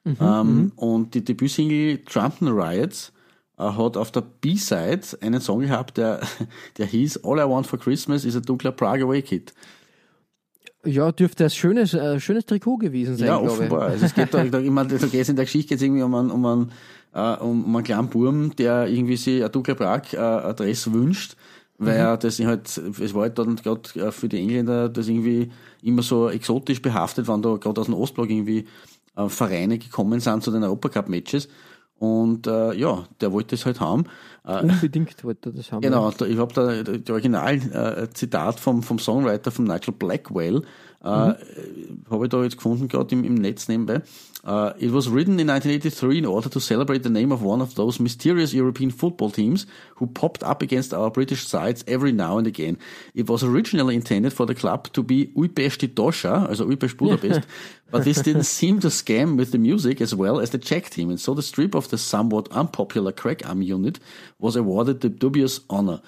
ähm, und die Debütsingle Trumpton Riots äh, hat auf der B-Side einen Song gehabt, der, der hieß All I Want for Christmas is a Dukla Prague Away Kid. ja, dürfte ein schönes, äh, schönes Trikot gewesen sein, Ja, offenbar. Also es geht da, ich meine, in der Geschichte geht's irgendwie um einen, um einen, äh, um, um einen kleinen Burm, der irgendwie sich ein Dukla Prag äh, wünscht, weil er das halt, es war halt dann gerade für die Engländer das irgendwie immer so exotisch behaftet, wenn da gerade aus dem Ostblock irgendwie äh, Vereine gekommen sind zu den Europacup-Matches. Und äh, ja, der wollte das halt haben. Äh, Unbedingt wollte er das haben. Genau, da, ich habe da das Original-Zitat vom, vom Songwriter, vom Nigel Blackwell, äh, habe ich da jetzt gefunden, gerade im, im Netz nebenbei. Uh, it was written in 1983 in order to celebrate the name of one of those mysterious European football teams who popped up against our British sides every now and again. It was originally intended for the club to be Újpesti Dosha, also Újpest Budapest, but this didn't seem to scam with the music as well as the Czech team, and so the strip of the somewhat unpopular crack Arm unit was awarded the dubious honor.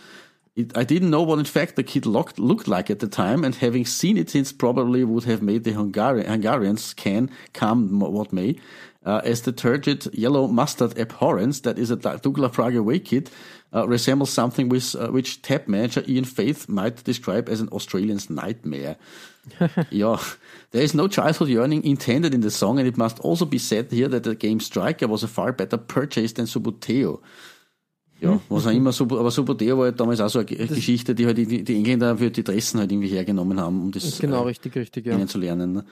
It, I didn't know what in fact the kid looked, looked like at the time, and having seen it since probably would have made the Hungari- Hungarians can come what may. Uh, as the turgid yellow mustard abhorrence that is a Douglas Prague away kid uh, resembles something with, uh, which tap manager Ian Faith might describe as an Australian's nightmare. yeah, there is no childhood yearning intended in the song, and it must also be said here that the game Striker was a far better purchase than Suboteo. Ja, was auch immer, aber Suboteo war halt damals auch so eine G- Geschichte, die halt die, die Engländer für die Dressen halt irgendwie hergenommen haben, um das Genau, äh, richtig, richtig, ja. kennenzulernen. Ne?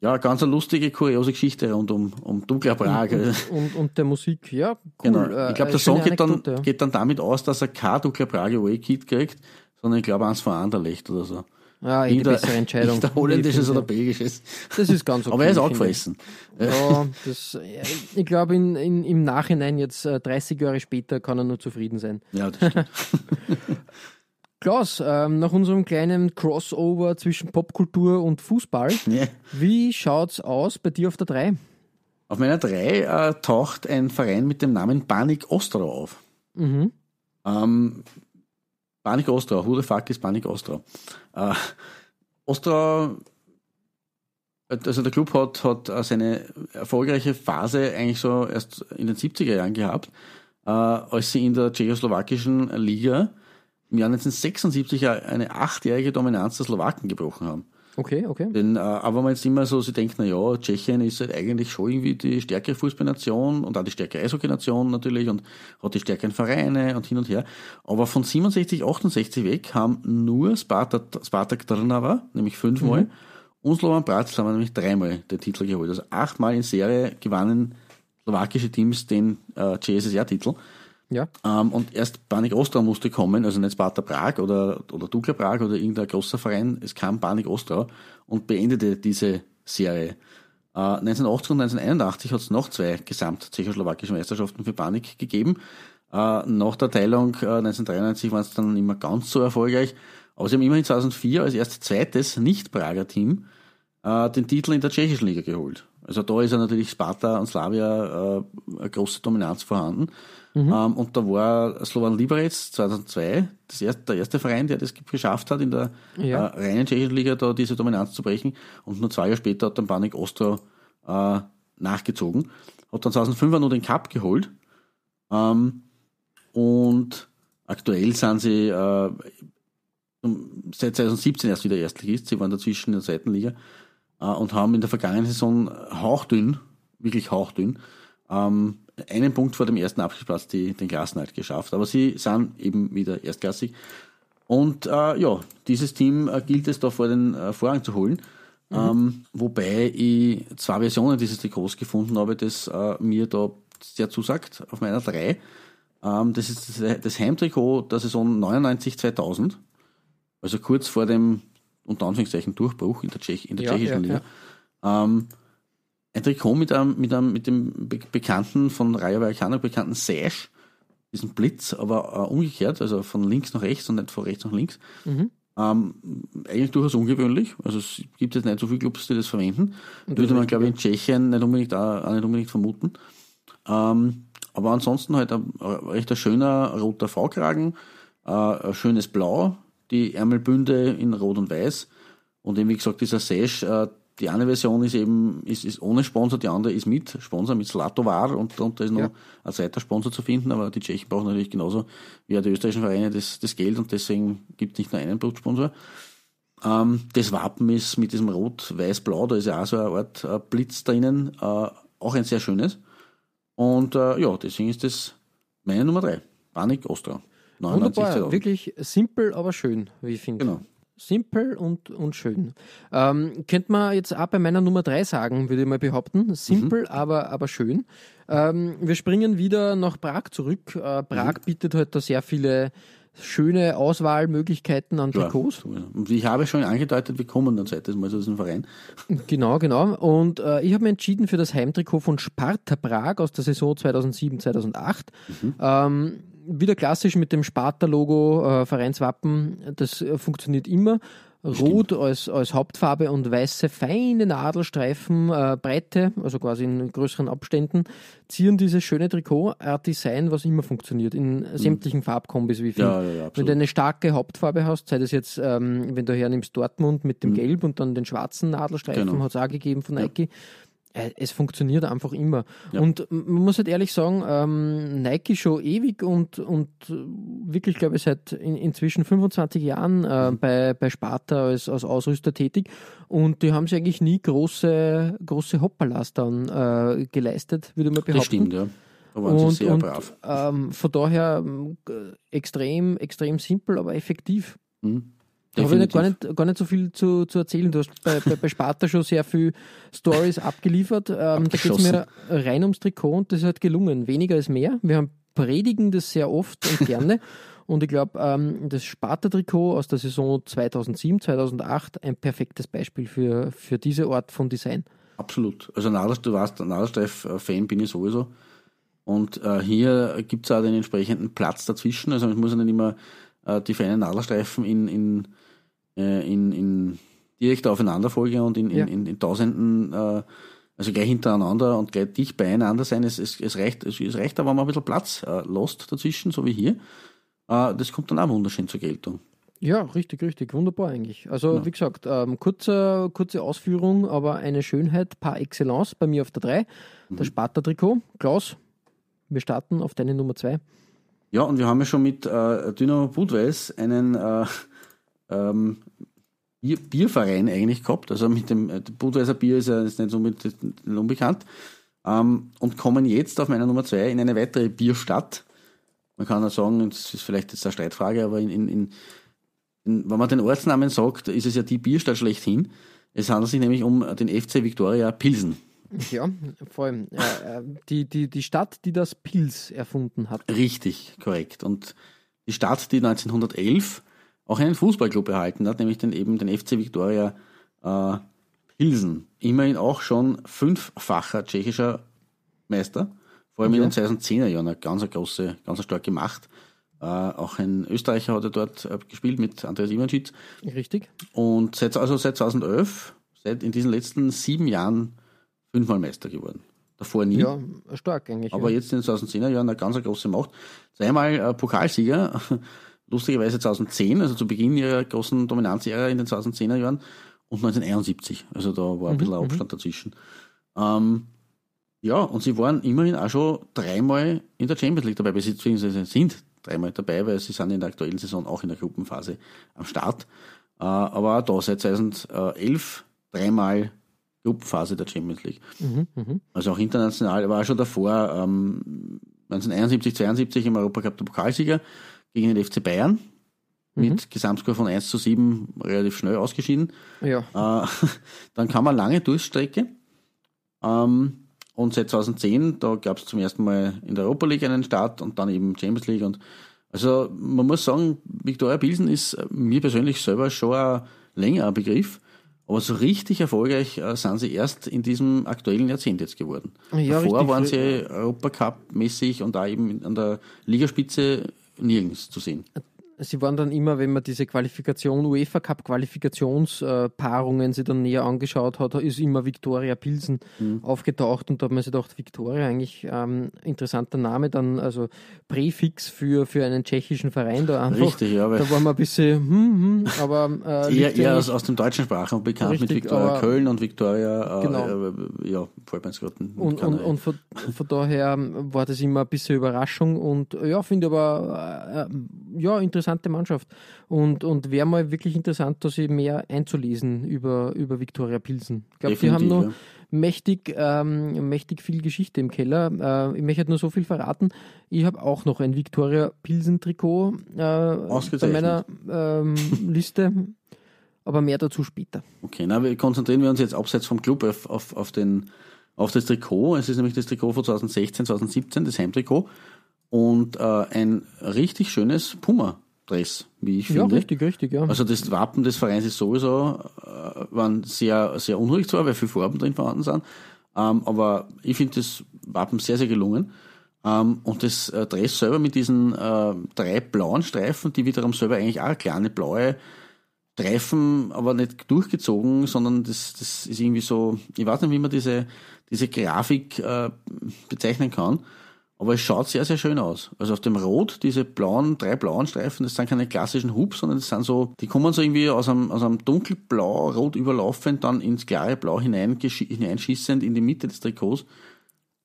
Ja, ganz eine lustige, kuriose Geschichte rund um, um Douglas Prag. Und, und der Musik, ja, cool. Genau. Ich glaube, äh, der Song geht dann, ja. geht dann damit aus, dass er kein Douglas Prag Away Kit kriegt, sondern ich glaube eins von Anderlecht oder so. Ja, eh die bessere Entscheidung. Der holländisches oder belgisches. Das ist ganz okay. Aber er ist auch finde gefressen. Ja, das, ich glaube, in, in, im Nachhinein, jetzt äh, 30 Jahre später, kann er nur zufrieden sein. Ja, das stimmt. Klaus, ähm, nach unserem kleinen Crossover zwischen Popkultur und Fußball, ja. wie schaut's aus bei dir auf der 3? Auf meiner 3 äh, taucht ein Verein mit dem Namen Banik Ostrau auf. Mhm. Ähm, Banik Ostrau, who the fuck ist Banik Ostrau? Äh, Ostrau, also der Club hat, hat äh, seine erfolgreiche Phase eigentlich so erst in den 70er Jahren gehabt, äh, als sie in der tschechoslowakischen Liga im Jahr 1976 eine achtjährige Dominanz der Slowaken gebrochen haben. Okay, okay. Denn, äh, aber man jetzt immer so sie denkt, na ja, Tschechien ist halt eigentlich schon irgendwie die stärkere Fußballnation und auch die stärkere Eishockeynation natürlich und hat die stärkeren Vereine und hin und her. Aber von 67, 68 weg haben nur Spartak, Spartak Trnava, nämlich fünfmal, Mhm. und Slovan Bratz haben nämlich dreimal den Titel geholt. Also achtmal in Serie gewannen slowakische Teams den äh, CSSR-Titel. Ja. Ähm, und erst Banik Ostrau musste kommen, also nicht Sparta Prag oder, oder Dukla Prag oder irgendein großer Verein, es kam Banik Ostrau und beendete diese Serie. Äh, 1980 und 1981 hat es noch zwei gesamt-tschechoslowakische Meisterschaften für Banik gegeben. Äh, nach der Teilung äh, 1993 waren es dann mehr ganz so erfolgreich, aber sie haben immerhin 2004 als erst zweites Nicht-Prager Team äh, den Titel in der tschechischen Liga geholt. Also da ist ja natürlich Sparta und Slavia äh, eine große Dominanz vorhanden. Ähm, und da war Slovan Liberec 2002 das erste, der erste Verein, der das geschafft hat, in der Ja. äh, reinen tschechischen Liga da diese Dominanz zu brechen. Und nur zwei Jahre später hat dann Banik Ostrau äh, nachgezogen. Hat dann 2005 nur den Cup geholt. Ähm, und aktuell sind sie äh, seit 2017 erst wieder Erstligist. Sie waren dazwischen in der zweiten Liga äh, und haben in der vergangenen Saison hauchdünn, wirklich hauchdünn, ähm, einen Punkt vor dem ersten Abstiegsplatz die, den Klassenhalt geschafft. Aber sie sind eben wieder erstklassig. Und äh, ja, dieses Team äh, gilt es da vor den äh, Vorrang zu holen. Ähm, wobei ich zwei Versionen dieses Trikots gefunden habe, das äh, mir da sehr zusagt, auf meiner drei. Ähm, das ist das, das Heimtrikot der Saison 99-2000, also kurz vor dem, unter Anführungszeichen, Durchbruch in der, Tschech, in der Ja, tschechischen ja, Liga. Ähm, ein Trikot mit einem, mit einem, mit dem be bekannten, von Rayo Vallecano bekannten Sash, diesen Blitz, aber äh, umgekehrt, also von links nach rechts und nicht von rechts nach links. Ähm, eigentlich durchaus ungewöhnlich. Also es gibt jetzt nicht so viele Clubs, die das verwenden. Würde man, glaube ich, in Tschechien nicht unbedingt, auch, auch nicht unbedingt vermuten. Ähm, aber ansonsten halt ein, ein recht ein schöner roter V-Kragen, äh, ein schönes Blau, die Ärmelbünde in Rot und Weiß und eben wie gesagt dieser Sash, äh, die eine Version ist eben ist, ist ohne Sponsor, die andere ist mit Sponsor, mit Slatovar und darunter ist noch Ja. ein zweiter Sponsor zu finden, aber die Tschechen brauchen natürlich genauso wie die österreichischen Vereine das, das Geld und deswegen gibt es nicht nur einen Blutsponsor. Ähm, das Wappen ist mit diesem Rot-Weiß-Blau, da ist ja auch so eine Art äh, Blitz drinnen, äh, auch ein sehr schönes. Und äh, ja, deswegen ist das meine Nummer drei. Panik Ostra. 99 Wunderbar, 2000. wirklich simpel, aber schön, wie ich finde. Genau. Simpel und, und schön. Ähm, könnte man jetzt auch bei meiner Nummer 3 sagen, würde ich mal behaupten. Simpel, Mhm. aber, aber schön. Ähm, wir springen wieder nach Prag zurück. Äh, Prag Mhm. bietet halt da sehr viele schöne Auswahlmöglichkeiten an. Trikots. Und ich habe schon angedeutet, wir kommen ein zweites Mal zu diesem Verein. Genau, genau. Und äh, ich habe mich entschieden für das Heimtrikot von Sparta Prag aus der Saison 2007, 2008. Ähm, wieder klassisch mit dem Sparta-Logo, äh, Vereinswappen. Das äh, funktioniert immer. Rot als, als Hauptfarbe und weiße feine Nadelstreifen, äh, Breite, also quasi in größeren Abständen, zieren dieses schöne Trikot, ein Design, was immer funktioniert, in sämtlichen Farbkombis, wie finde. Ja, ja, ja, Wenn du eine starke Hauptfarbe hast, sei das jetzt, ähm, wenn du hernimmst Dortmund mit dem Gelb und dann den schwarzen Nadelstreifen, Mhm. Genau. hat es auch gegeben von Nike. Äh, Es funktioniert einfach immer. Und man muss halt ehrlich sagen, ähm, Nike schon ewig und, und äh, wirklich, glaube ich, seit in, inzwischen 25 Jahren äh, Mhm. bei, bei Sparta als, als Ausrüster tätig. Und die haben sich eigentlich nie große, große Hoppalas dann äh, geleistet, würde man behaupten. Das stimmt, ja. Da waren sie Und, sehr und brav. ähm, von daher g- extrem, extrem simpel, aber effektiv. Mhm. Da habe ich nicht, gar, nicht, gar nicht so viel zu, zu erzählen. Du hast bei, bei, bei Sparta schon sehr viel Stories abgeliefert. Ähm, da geht es mir rein ums Trikot und das ist halt gelungen. Weniger ist mehr. Wir haben predigen das sehr oft und gerne. Und ich glaube, ähm, das Sparta-Trikot aus der Saison 2007, 2008 ein perfektes Beispiel für, für diese Art von Design. Absolut. Also Nadel, du weißt, Nadelstreif-Fan bin ich sowieso. Und äh, hier gibt es auch den entsprechenden Platz dazwischen. Also es muss ja nicht immer äh, die feinen Nadelstreifen in, in, äh, in, in direkt aufeinanderfolgen und in, ja. in, in, in tausenden, äh, also gleich hintereinander und gleich dicht beieinander sein. Es, es, es reicht, es, es reicht aber mal ein bisschen Platz äh, lost dazwischen, so wie hier. Äh, das kommt dann auch wunderschön zur Geltung. Ja, richtig, richtig. Wunderbar eigentlich. Also, ja. wie gesagt, ähm, kurze, kurze Ausführung, aber eine Schönheit par excellence bei mir auf der 3. Mhm. Das Sparta-Trikot. Klaus, wir starten auf deine Nummer 2. Ja, und wir haben ja schon mit äh, Dynamo Budweis einen äh, ähm, Bier, Bierverein eigentlich gehabt. Also mit dem äh, Budweiser Bier ist ja ist nicht so mit unbekannt. Ähm, und kommen jetzt auf meiner Nummer 2 in eine weitere Bierstadt. Man kann auch sagen, das ist vielleicht jetzt eine Streitfrage, aber in, in, in, in, wenn man den Ortsnamen sagt, ist es ja die Bierstadt schlechthin. Es handelt sich nämlich um den FC Victoria Pilsen. Ja, vor allem äh, die, die, die Stadt, die das Pils erfunden hat. Richtig, korrekt. Und die Stadt, die 1911 auch einen Fußballclub erhalten hat, nämlich den eben den FC Viktoria äh, Pilsen. Immerhin auch schon fünffacher tschechischer Meister, vor allem okay. in den 2010er Jahren eine ganz eine große, ganz eine starke Macht. Äh, auch ein Österreicher hat er dort äh, gespielt mit Andreas Ivancic. Richtig. Und seit, also seit 2011, seit in diesen letzten sieben Jahren fünfmal Meister geworden. Davor nie. Ja, stark eigentlich. Aber ja. jetzt in den 2010er Jahren eine ganz große Macht. Zweimal äh, Pokalsieger, lustigerweise 2010, also zu Beginn ihrer großen Dominanzära in den 2010er Jahren und 1971. Also da war ein mhm, bisschen mhm. Abstand dazwischen. Ähm, ja, und sie waren immerhin auch schon dreimal in der Champions League dabei, beziehungsweise sind dreimal dabei, weil sie sind in der aktuellen Saison auch in der Gruppenphase am Start. Äh, aber auch da seit 2011 dreimal Gruppenphase der Champions League. Mhm, mh. Also auch international, war schon davor, ähm, 1971, 72 im Europacup der Pokalsieger gegen den FC Bayern mit mhm. Gesamtscore von 1 zu 7 relativ schnell ausgeschieden. Ja. Äh, dann kam man lange Durchstrecke. Ähm, und seit 2010, da gab es zum ersten Mal in der Europa League einen Start und dann eben Champions League. Und also man muss sagen, Viktoria Pilsen ist mir persönlich selber schon ein länger ein Begriff. Aber so richtig erfolgreich äh, sind sie erst in diesem aktuellen Jahrzehnt jetzt geworden. Ja, Davor waren sie Europacup-mäßig und da eben an der Ligaspitze nirgends zu sehen sie waren dann immer, wenn man diese Qualifikation, UEFA Cup Qualifikationspaarungen sich dann näher angeschaut hat, ist immer Victoria Pilsen mhm. aufgetaucht und da hat man sich gedacht, Victoria eigentlich ähm, interessanter Name, dann also Präfix für, für einen tschechischen Verein da einfach. Richtig, ja. Da war man ein bisschen, hm, hm, aber äh, eher, eher aus, aus dem deutschen Sprachen bekannt richtig, mit Victoria Köln und Victoria, äh, genau. äh, ja, gerade Und, und, und von, von, daher war das immer ein bisschen Überraschung und ja, finde aber äh, ja interessant interessante Mannschaft. Und, und wäre mal wirklich interessant, da sich mehr einzulesen über, über Viktoria Pilsen. Ich glaube, die haben noch ja. mächtig, ähm, mächtig viel Geschichte im Keller. Äh, ich möchte nur so viel verraten. Ich habe auch noch ein Viktoria Pilsen Trikot äh, bei meiner ähm, Liste. Aber mehr dazu später. Okay, na, wir konzentrieren wir uns jetzt abseits vom Club auf, auf, auf, den, auf das Trikot. Es ist nämlich das Trikot von 2016, 2017, das Heimtrikot. Und äh, ein richtig schönes Puma Dress, wie ich finde. Ja, richtig, richtig, ja. Also das Wappen des Vereins ist sowieso, äh, waren sehr, sehr unruhig zwar, weil viele Farben drin vorhanden sind, ähm, aber ich finde das Wappen sehr, sehr gelungen. Ähm, und das äh, Dress selber mit diesen äh, drei blauen Streifen, die wiederum selber eigentlich auch kleine blaue Streifen, aber nicht durchgezogen, sondern das, das ist irgendwie so, ich weiß nicht, wie man diese, diese Grafik äh, bezeichnen kann. Aber es schaut sehr, sehr schön aus. Also auf dem Rot, diese blauen, drei blauen Streifen, das sind keine klassischen Hubs, sondern das sind so, die kommen so irgendwie aus einem, aus einem dunkelblau, rot überlaufend, dann ins klare Blau hineinschießend in die Mitte des Trikots.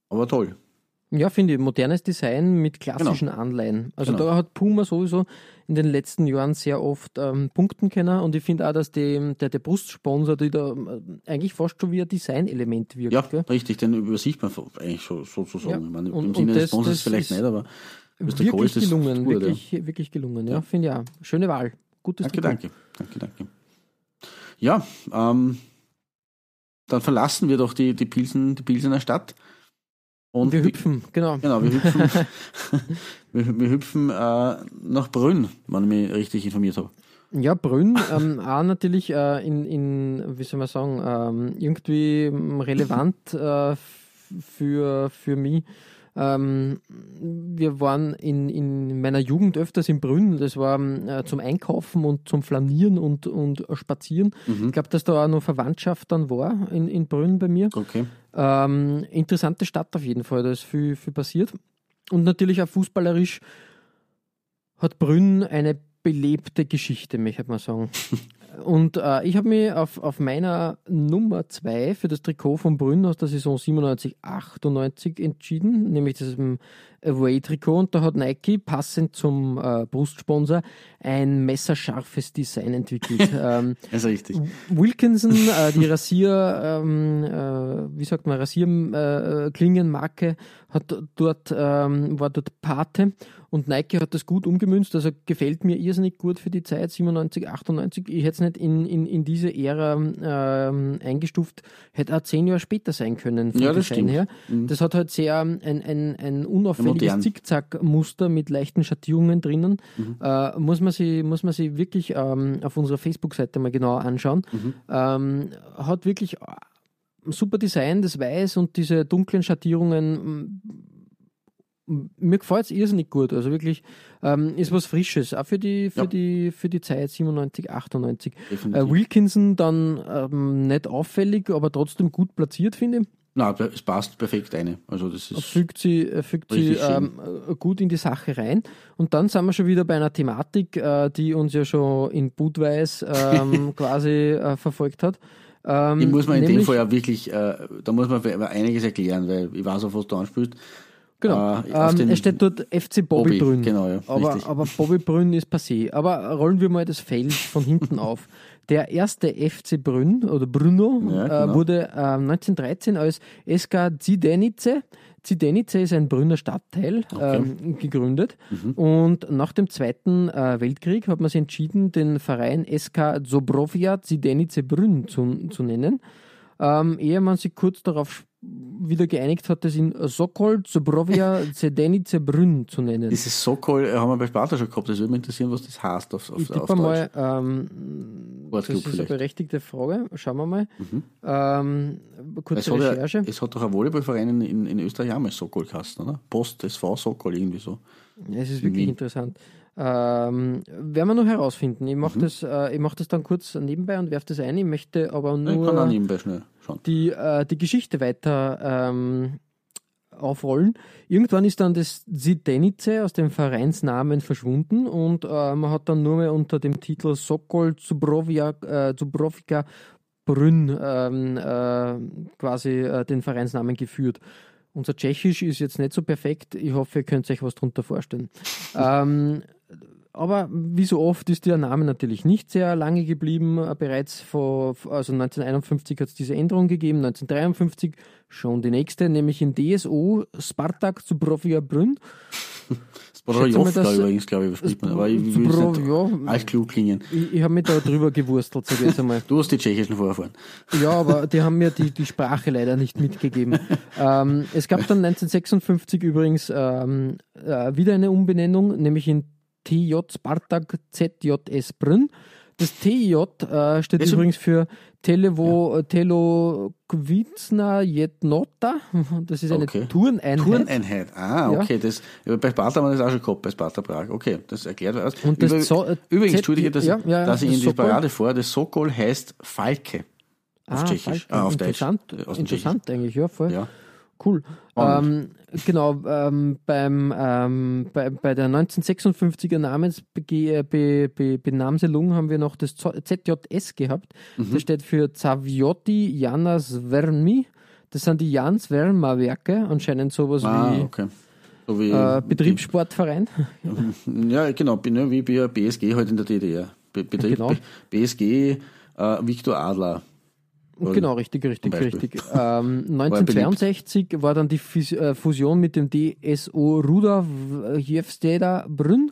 Aber toll. Ja, finde ich. Modernes Design mit klassischen genau. Anleihen. Also genau. da hat Puma sowieso in den letzten Jahren sehr oft ähm, punkten können und ich finde auch, dass die, der, der Brustsponsor, die da äh, eigentlich fast schon wie ein Designelement wirkt. Ja, gell? richtig, den übersieht man eigentlich so, sozusagen. Ja. Ich meine, und, Im Sinne des Sponsors vielleicht nicht, aber wirklich ist gelungen, gut, wirklich, ja. wirklich gelungen. Ja, ja. finde ich auch. Schöne Wahl. Gutes Danke, danke. Danke, danke. Ja, ähm, dann verlassen wir doch die, die, Pilsen, die Pilsener Stadt Und Wir hüpfen, genau. Genau, wir hüpfen, wir, wir hüpfen äh, nach Brünn, wenn ich mich richtig informiert habe. Ja, Brünn, ähm, auch natürlich äh, in, in, wie soll man sagen, ähm, irgendwie relevant äh, für, für mich. Ähm, wir waren in, in meiner Jugend öfters in Brünn. Das war äh, zum Einkaufen und zum Flanieren und, und Spazieren. Ich glaube, dass da auch noch Verwandtschaft dann war in, in Brünn bei mir. Okay. Ähm, interessante Stadt auf jeden Fall, da ist viel, viel passiert. Und natürlich auch fußballerisch hat Brünn eine belebte Geschichte, möchte man sagen. Und äh, ich habe mich auf, auf meiner Nummer 2 für das Trikot von Brünn aus der Saison 97, 98 entschieden, nämlich das ähm, Away-Trikot. Und da hat Nike passend zum äh, Brustsponsor ein messerscharfes Design entwickelt. ähm, Das ist richtig. Wilkinson, äh, die Rasier, ähm, äh, wie sagt man, Rasierklingenmarke, äh, hat dort, ähm, war dort Pate und Nike hat das gut umgemünzt, also gefällt mir irrsinnig gut für die Zeit, 97, 98. Ich hätte es nicht in, in, in diese Ära ähm, eingestuft, hätte auch zehn Jahre später sein können vom Ja, das Design stimmt. her. Das hat halt sehr ein, ein, ein unauffälliges. Zickzack-Muster mit leichten Schattierungen drinnen. Mhm. Äh, muss, man sie, muss man sie wirklich ähm, auf unserer Facebook-Seite mal genauer anschauen. Mhm. Ähm, hat wirklich äh, super Design, das Weiß und diese dunklen Schattierungen. Mir gefällt es irrsinnig gut. Also wirklich ähm, ist was Frisches, auch für die, für Ja. die, für die Zeit 97, 98. Definitiv. Äh, Wilkinson dann ähm, nicht auffällig, aber trotzdem gut platziert, finde ich. Na, es passt perfekt eine. Also das ist fügt sie, äh, fügt sie ähm, äh, gut in die Sache rein. Und dann sind wir schon wieder bei einer Thematik, äh, die uns ja schon in Budweis ähm, quasi äh, verfolgt hat. Ähm, Die muss man in dem nämlich- Fall ja wirklich, äh, da muss man einiges erklären, weil ich weiß auch, was du anspielst. Genau. Äh, ähm, es steht dort FC Bobby, Bobby, Brünn. genau, ja, aber, richtig. aber Bobby Brünn ist passé. Aber rollen wir mal das Feld von hinten auf. Der erste FC Brünn oder Bruno Ja, äh, genau. wurde äh, 1913 als SK Zidenice, Zidenice ist ein Brünner Stadtteil, ähm, gegründet. Mhm. Und nach dem Zweiten äh, Weltkrieg hat man sich entschieden, den Verein SK Zobrowia Zidenice Brünn zu, zu nennen. Ähm, ehe man sich kurz darauf wieder geeinigt hat, das in Sokol Zobrowia Zedenice Brünn zu nennen. Dieses Sokol äh, haben wir bei Sparta schon gehabt. Das würde mich interessieren, was das heißt auf, auf, Ich auf Deutsch. mal, ähm, das ist eine vielleicht. berechtigte Frage. Schauen wir mal. Ähm, Es kurze hat, ja, Recherche. es hat doch ein Volleyballverein in, in, Österreich auch mal Sokol geheißen, oder? Post SV Sokol, irgendwie so. Es ist wirklich Wien. interessant. Ähm, werden wir noch herausfinden. Ich Mhm. mache das, äh, ich mach das dann kurz nebenbei und werfe das ein. Ich möchte aber nur die, äh, die Geschichte weiter ähm, aufrollen. Irgendwann ist dann das Zidenice aus dem Vereinsnamen verschwunden und äh, man hat dann nur mehr unter dem Titel Sokol Zubrowia, äh, Zubrowika Brünn ähm, äh, quasi äh, den Vereinsnamen geführt. Unser Tschechisch ist jetzt nicht so perfekt. Ich hoffe, ihr könnt euch was darunter vorstellen. ähm, aber wie so oft ist der Name natürlich nicht sehr lange geblieben. Äh, Bereits vor, also 1951 hat es diese Änderung gegeben, 1953 schon die nächste, nämlich in DSO Spartak Zubrowia Brünn. Sparojovka Schätze mal, das- übrigens, glaube ich, spricht man. Aber ich will Zubro- nicht ja. als klug klingen. Ich, ich habe mich da drüber gewurstelt, sag ich jetzt einmal. Du hast die tschechischen Vorfahren. Ja, aber die haben mir die, die Sprache leider nicht mitgegeben. ähm, es gab dann 1956 übrigens ähm, äh, wieder eine Umbenennung, nämlich in TJ Spartak ZJS Brünn. Das TJ äh, steht Das- übrigens für Televo, ja. Telokvizna Jednota. Das ist eine Okay. Turneinheit. Turneinheit. Ah, Ja. okay. Das, bei Sparta haben wir das auch schon gehabt, bei Sparta Prag. Okay, das erklärt was. Und das Über, so- äh, übrigens, entschuldige, dass, ja, ja, dass ich in die. Parade vor, das Sokol heißt Falke. Auf Ah, Tschechisch. Ah, auf Deutsch. interessant, Äh, aus dem interessant eigentlich, ja, voll. Ja. Cool. Ähm, genau, ähm, beim, ähm, bei, bei der 1956er Namensbenamselung haben wir noch das ZJS gehabt. Mhm. Das steht für Zaviotti Janas Vermi. Das sind die Jans Verma Werke, anscheinend sowas Ah, wie okay. So wie, äh, Betriebssportverein. Ja, genau, wie bei BSG halt in der DDR. Be Betrieb, Genau. BSG äh, Viktor Adler. Oder- Genau, richtig, richtig, richtig. Ähm, 1962 war dann die äh, Fusion mit dem DSO Ruda Jevsteda Brünn.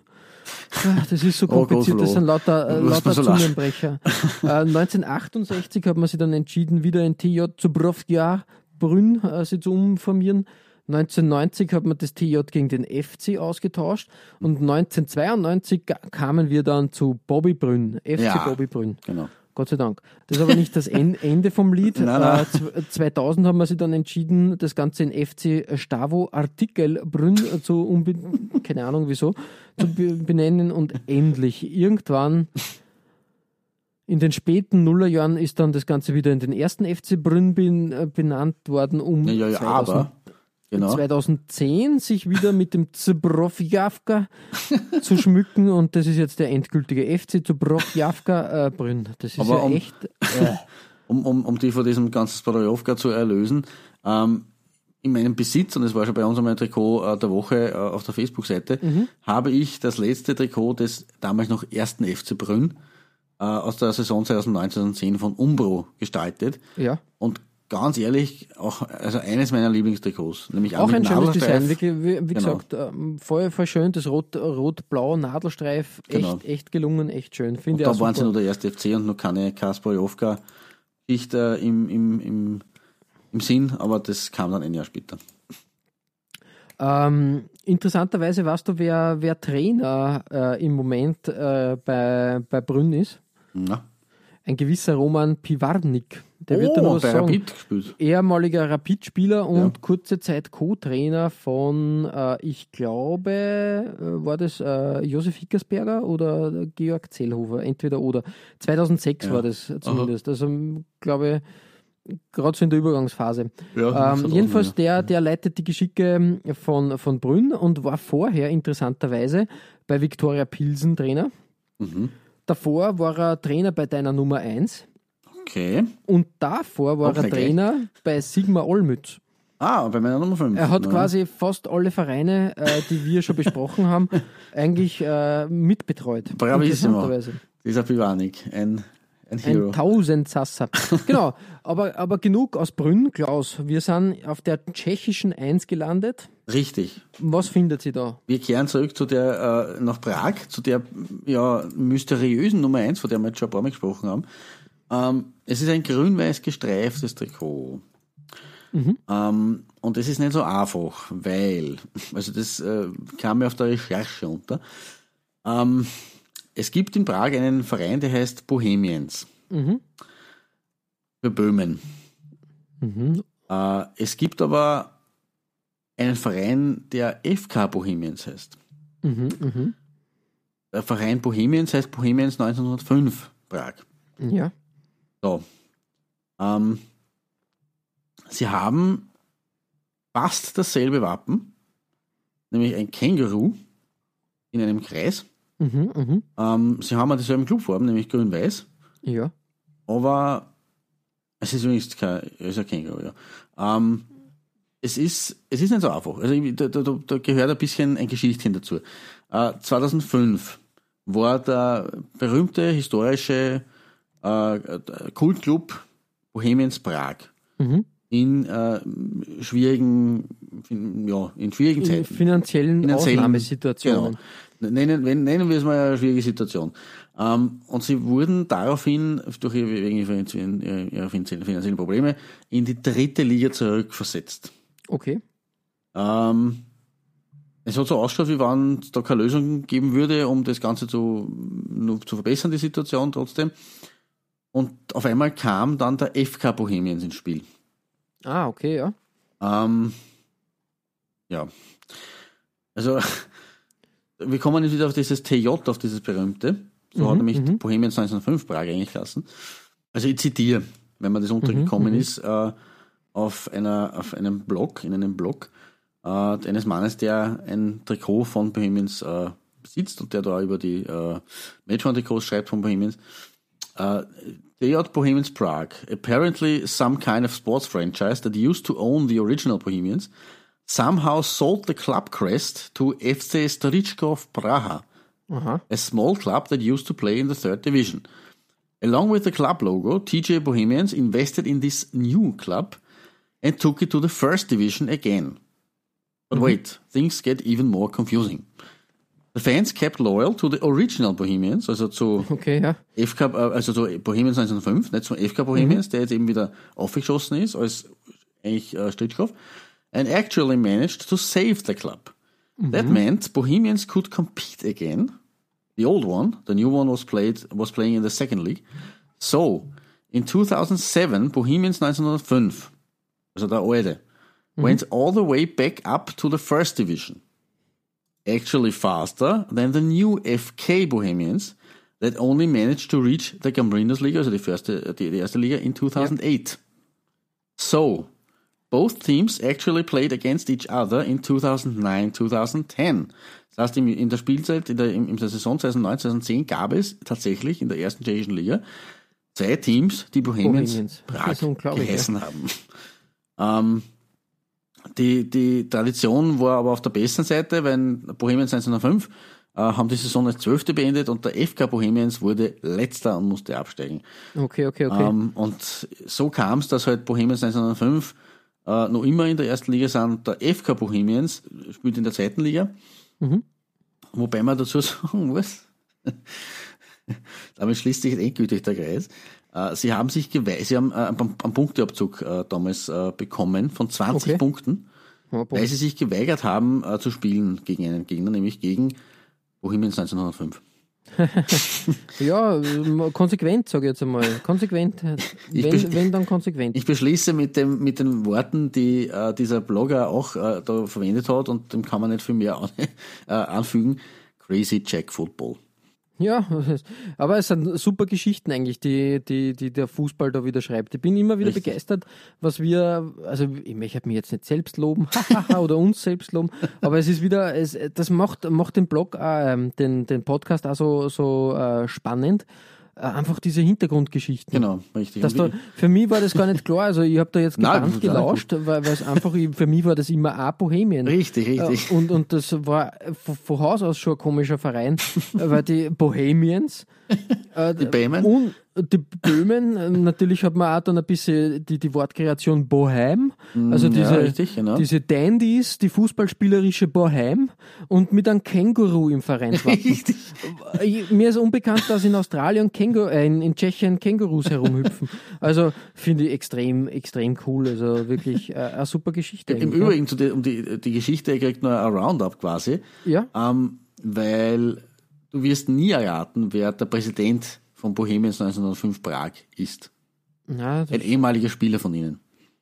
Ah, Das ist so Oh, kompliziert, das sind lauter, äh, lauter. Zungenbrecher. äh, 1968 hat man sich dann entschieden, wieder in TJ Zubrowkia Brünn äh, sich zu umformieren. 1990 hat man das TJ gegen den FC ausgetauscht und 1992 ga- kamen wir dann zu Bobby Brünn, FC Ja. Bobby Brünn. Genau. Gott sei Dank. Das ist aber nicht das En- Ende vom Lied. Nein, nein. Äh, zw- 2000 haben wir sich dann entschieden, das Ganze in FC Stavo Artikel Brünn zu umbe keine Ahnung wieso zu be benennen und endlich irgendwann in den späten Nullerjahren ist dann das Ganze wieder in den ersten FC Brünn äh, benannt worden, um Ja, ja, ja 2000 aber. Genau. 2010 sich wieder mit dem Zbrofjavka zu schmücken und das ist jetzt der endgültige FC Zbrofjavka äh, Brünn. Das ist Aber ja um- echt. Äh, um, um, um die von diesem ganzen Spadojovka zu erlösen. Ähm, in meinem Besitz, und das war schon bei uns einmal ein Trikot äh, der Woche äh, auf der Facebook-Seite, Mhm. habe ich das letzte Trikot des damals noch ersten FC Brünn äh, aus der Saison 2009-2010 von Umbro gestaltet. ja. Und ganz ehrlich, auch also eines meiner Lieblingstrikots, nämlich Auch ein schönes Nadelstreif. Design, wie, wie, wie Genau. gesagt, ähm, voll, voll schön, das rot- rot-blau Nadelstreif, echt, Genau. echt gelungen, echt schön. Finde ich Da waren sie nur der erste FC und noch keine Kasparjovka-Geschichte im, im, im, im Sinn, aber das kam dann ein Jahr später. Ähm, interessanterweise weißt du, wer, wer Trainer äh, im Moment äh, bei, bei Brünn ist? Na. Ein gewisser Roman Piwarnik. Der wird oh, was bei sagen. Rapid gespielt. ehemaliger Rapid-Spieler und Ja. kurze Zeit Co-Trainer von, äh, ich glaube, äh, war das äh, Josef Hickersberger oder Georg Zellhofer, entweder oder. 2006 Ja. war das zumindest. Also, m, glaube gerade so in der Übergangsphase. Ja, Ähm, jedenfalls, der, der leitet die Geschicke von, von Brünn und war vorher interessanterweise bei Viktoria Pilsen Trainer. Mhm. Davor war er Trainer bei deiner Nummer 1 Okay. und davor war er. Trainer bei Sigma Olmütz. Ah, bei meiner Nummer 5. Er hat quasi fast alle Vereine, äh, die wir schon besprochen haben, eigentlich äh, mitbetreut. Bravissimo. Dieser Pivanik, ein, ein Ein Hero. Tausendsasser. genau, aber, aber genug aus Brünn, Klaus. Wir sind auf der tschechischen Eins gelandet. Richtig. Was findet sie da? Wir kehren zurück zu der, äh, nach Prag, zu der ja, mysteriösen Nummer 1, von der wir jetzt schon ein paar Mal gesprochen haben. Ähm, es ist ein grün-weiß gestreiftes Trikot. Ähm, und das ist nicht so einfach, weil, also das äh, kam mir auf der Recherche unter. Ähm, es gibt in Prag einen Verein, der heißt Bohemians. Für Böhmen. Mhm. Äh, es gibt aber einen Verein, der FK Bohemians heißt. Mhm, mhm. Der Verein Bohemians heißt Bohemians 1905 Prag. Ja. So. Ähm, sie haben fast dasselbe Wappen, nämlich ein Känguru in einem Kreis. Mhm, mhm. Ähm, sie haben auch dieselben Clubfarben, nämlich grün-weiß, Ja. aber es ist übrigens kein, es ist ein Känguru, ja. Ähm, es ist, es ist nicht so einfach. Also ich- da, da, da gehört ein bisschen ein Geschichtchen dazu. Äh, 2005 war der berühmte historische äh, Kultclub Bohemians Prag Mhm. in äh, schwierigen, in, ja, in schwierigen In Zeiten. finanziellen, Finanziellen- Ausnahmesituationen. Genau. Nennen, wenn- nennen wir es mal eine schwierige Situation. Ähm, und sie wurden daraufhin, durch ihre, wegen ihrer finanziellen Probleme, in die dritte Liga zurückversetzt. Okay. Ähm, es hat so ausgeschaut, wie wenn es da keine Lösung geben würde, um das Ganze zu, zu verbessern, die Situation trotzdem. Und auf einmal kam dann der FK Bohemians ins Spiel. Ah, okay, ja. Ähm, ja. Also, wir kommen jetzt wieder auf dieses TJ, auf dieses berühmte. So hat nämlich Bohemians 1905 Prag eigentlich gelassen. Also, ich zitiere, wenn man das untergekommen ist, äh, auf, einer, auf einem Blog, in einem Blog, äh, eines Mannes, der ein Trikot von Bohemians äh, besitzt und der da über die äh, Matchman-Trikots schreibt von Bohemians. Uh, are Bohemians Prague, apparently some kind of sports franchise that used to own the original Bohemians, somehow sold the club crest to FC Storichkov Praha, Aha. a small club that used to play in the third division. Along with the club logo, TJ Bohemians invested in this new club and took it to the first division again. But mm-hmm. wait, things get even more confusing. The fans kept loyal to the original Bohemians, also zu Okay, ja. FK, äh, øh, also so Bohemians 1905, nicht zum FK Bohemians, der jetzt eben wieder aufgeschossen ist, als eigentlich äh, Stritschkow. and actually managed to save the club. Mm-hmm. That meant Bohemians could compete again. The old one, the new one was played was playing in the second league. So, in 2007, Bohemians 1905, also der alte, went all the way back up to the first division. Actually faster than the new FK Bohemians that only managed to reach the Gambrinus also die, erste, uh, die, die erste Liga, in 2008. So, both teams actually played against each other in 2009, 2010. Das heißt, in der Spielzeit, in der, in der Saison 2009, 2010 gab es tatsächlich in der ersten tschechischen Liga zwei Teams, die Bohemians, Bohemians. Prag geheißen haben. Ähm, die, die Tradition war aber auf der besten Seite, weil Bohemians 1905 äh, haben die Saison als Zwölfte beendet und der FK Bohemians wurde Letzter und musste absteigen. Okay, okay, okay. Ähm, und so kam es, dass halt Bohemians 1905 äh, noch immer in der ersten Liga sind. Der FK Bohemians spielt in der zweiten Liga. Wobei man dazu sagen muss, damit schließt sich endgültig der Kreis. Äh, sie haben sich gewei sie haben äh, einen Punkteabzug äh, damals bekommen von 20 Okay. Punkten, Ja, boah. weil sie sich geweigert haben zu spielen gegen einen Gegner, nämlich gegen Bohemians 1905. Ja, ähm, konsequent, sage ich jetzt einmal. Konsequent. Wenn, wenn dann konsequent. Ich beschließe mit, dem, mit den Worten, die äh, dieser Blogger auch äh, da verwendet hat und dem kann man nicht viel mehr an, äh, anfügen. Crazy Jack Football. Ja, aber es sind super Geschichten eigentlich, die, die, die der Fußball da wieder schreibt. Ich bin immer wieder Richtig. begeistert, was wir, also ich möchte mich jetzt nicht selbst loben oder uns selbst loben, aber es ist wieder, es, das macht, macht den Blog, auch, ähm, den, den Podcast auch so, so äh, spannend. Äh, einfach diese Hintergrundgeschichten. Genau, richtig. Dass da, für mich war das gar nicht klar. Also ich habe da jetzt gebannt gelauscht, weil es einfach, für mich war das immer auch Bohemien. Richtig, richtig. Äh, Und, und das war von, Haus aus schon ein komischer Verein, weil die Bohemians, äh, Die Böhmen? Die Böhmen, äh, natürlich hat man auch dann ein bisschen die, die Wortkreation Boheim, also Mm, ja, diese, richtig, genau. diese Dandys, die fußballspielerische Boheim und mit einem Känguru im. Ich- Mir ist unbekannt, dass in Australien Känguru, äh, in, in Tschechien Kängurus herumhüpfen. Also finde ich extrem, extrem cool. Also wirklich äh, eine super Geschichte. Im Übrigen, zu der, um die, die Geschichte kriegt noch ein Roundup quasi, Ja, ja? ähm, weil du wirst nie erraten, wer der Präsident von Bohemians 1905 Prag ist. Das, Ein ehemaliger Spieler von ihnen.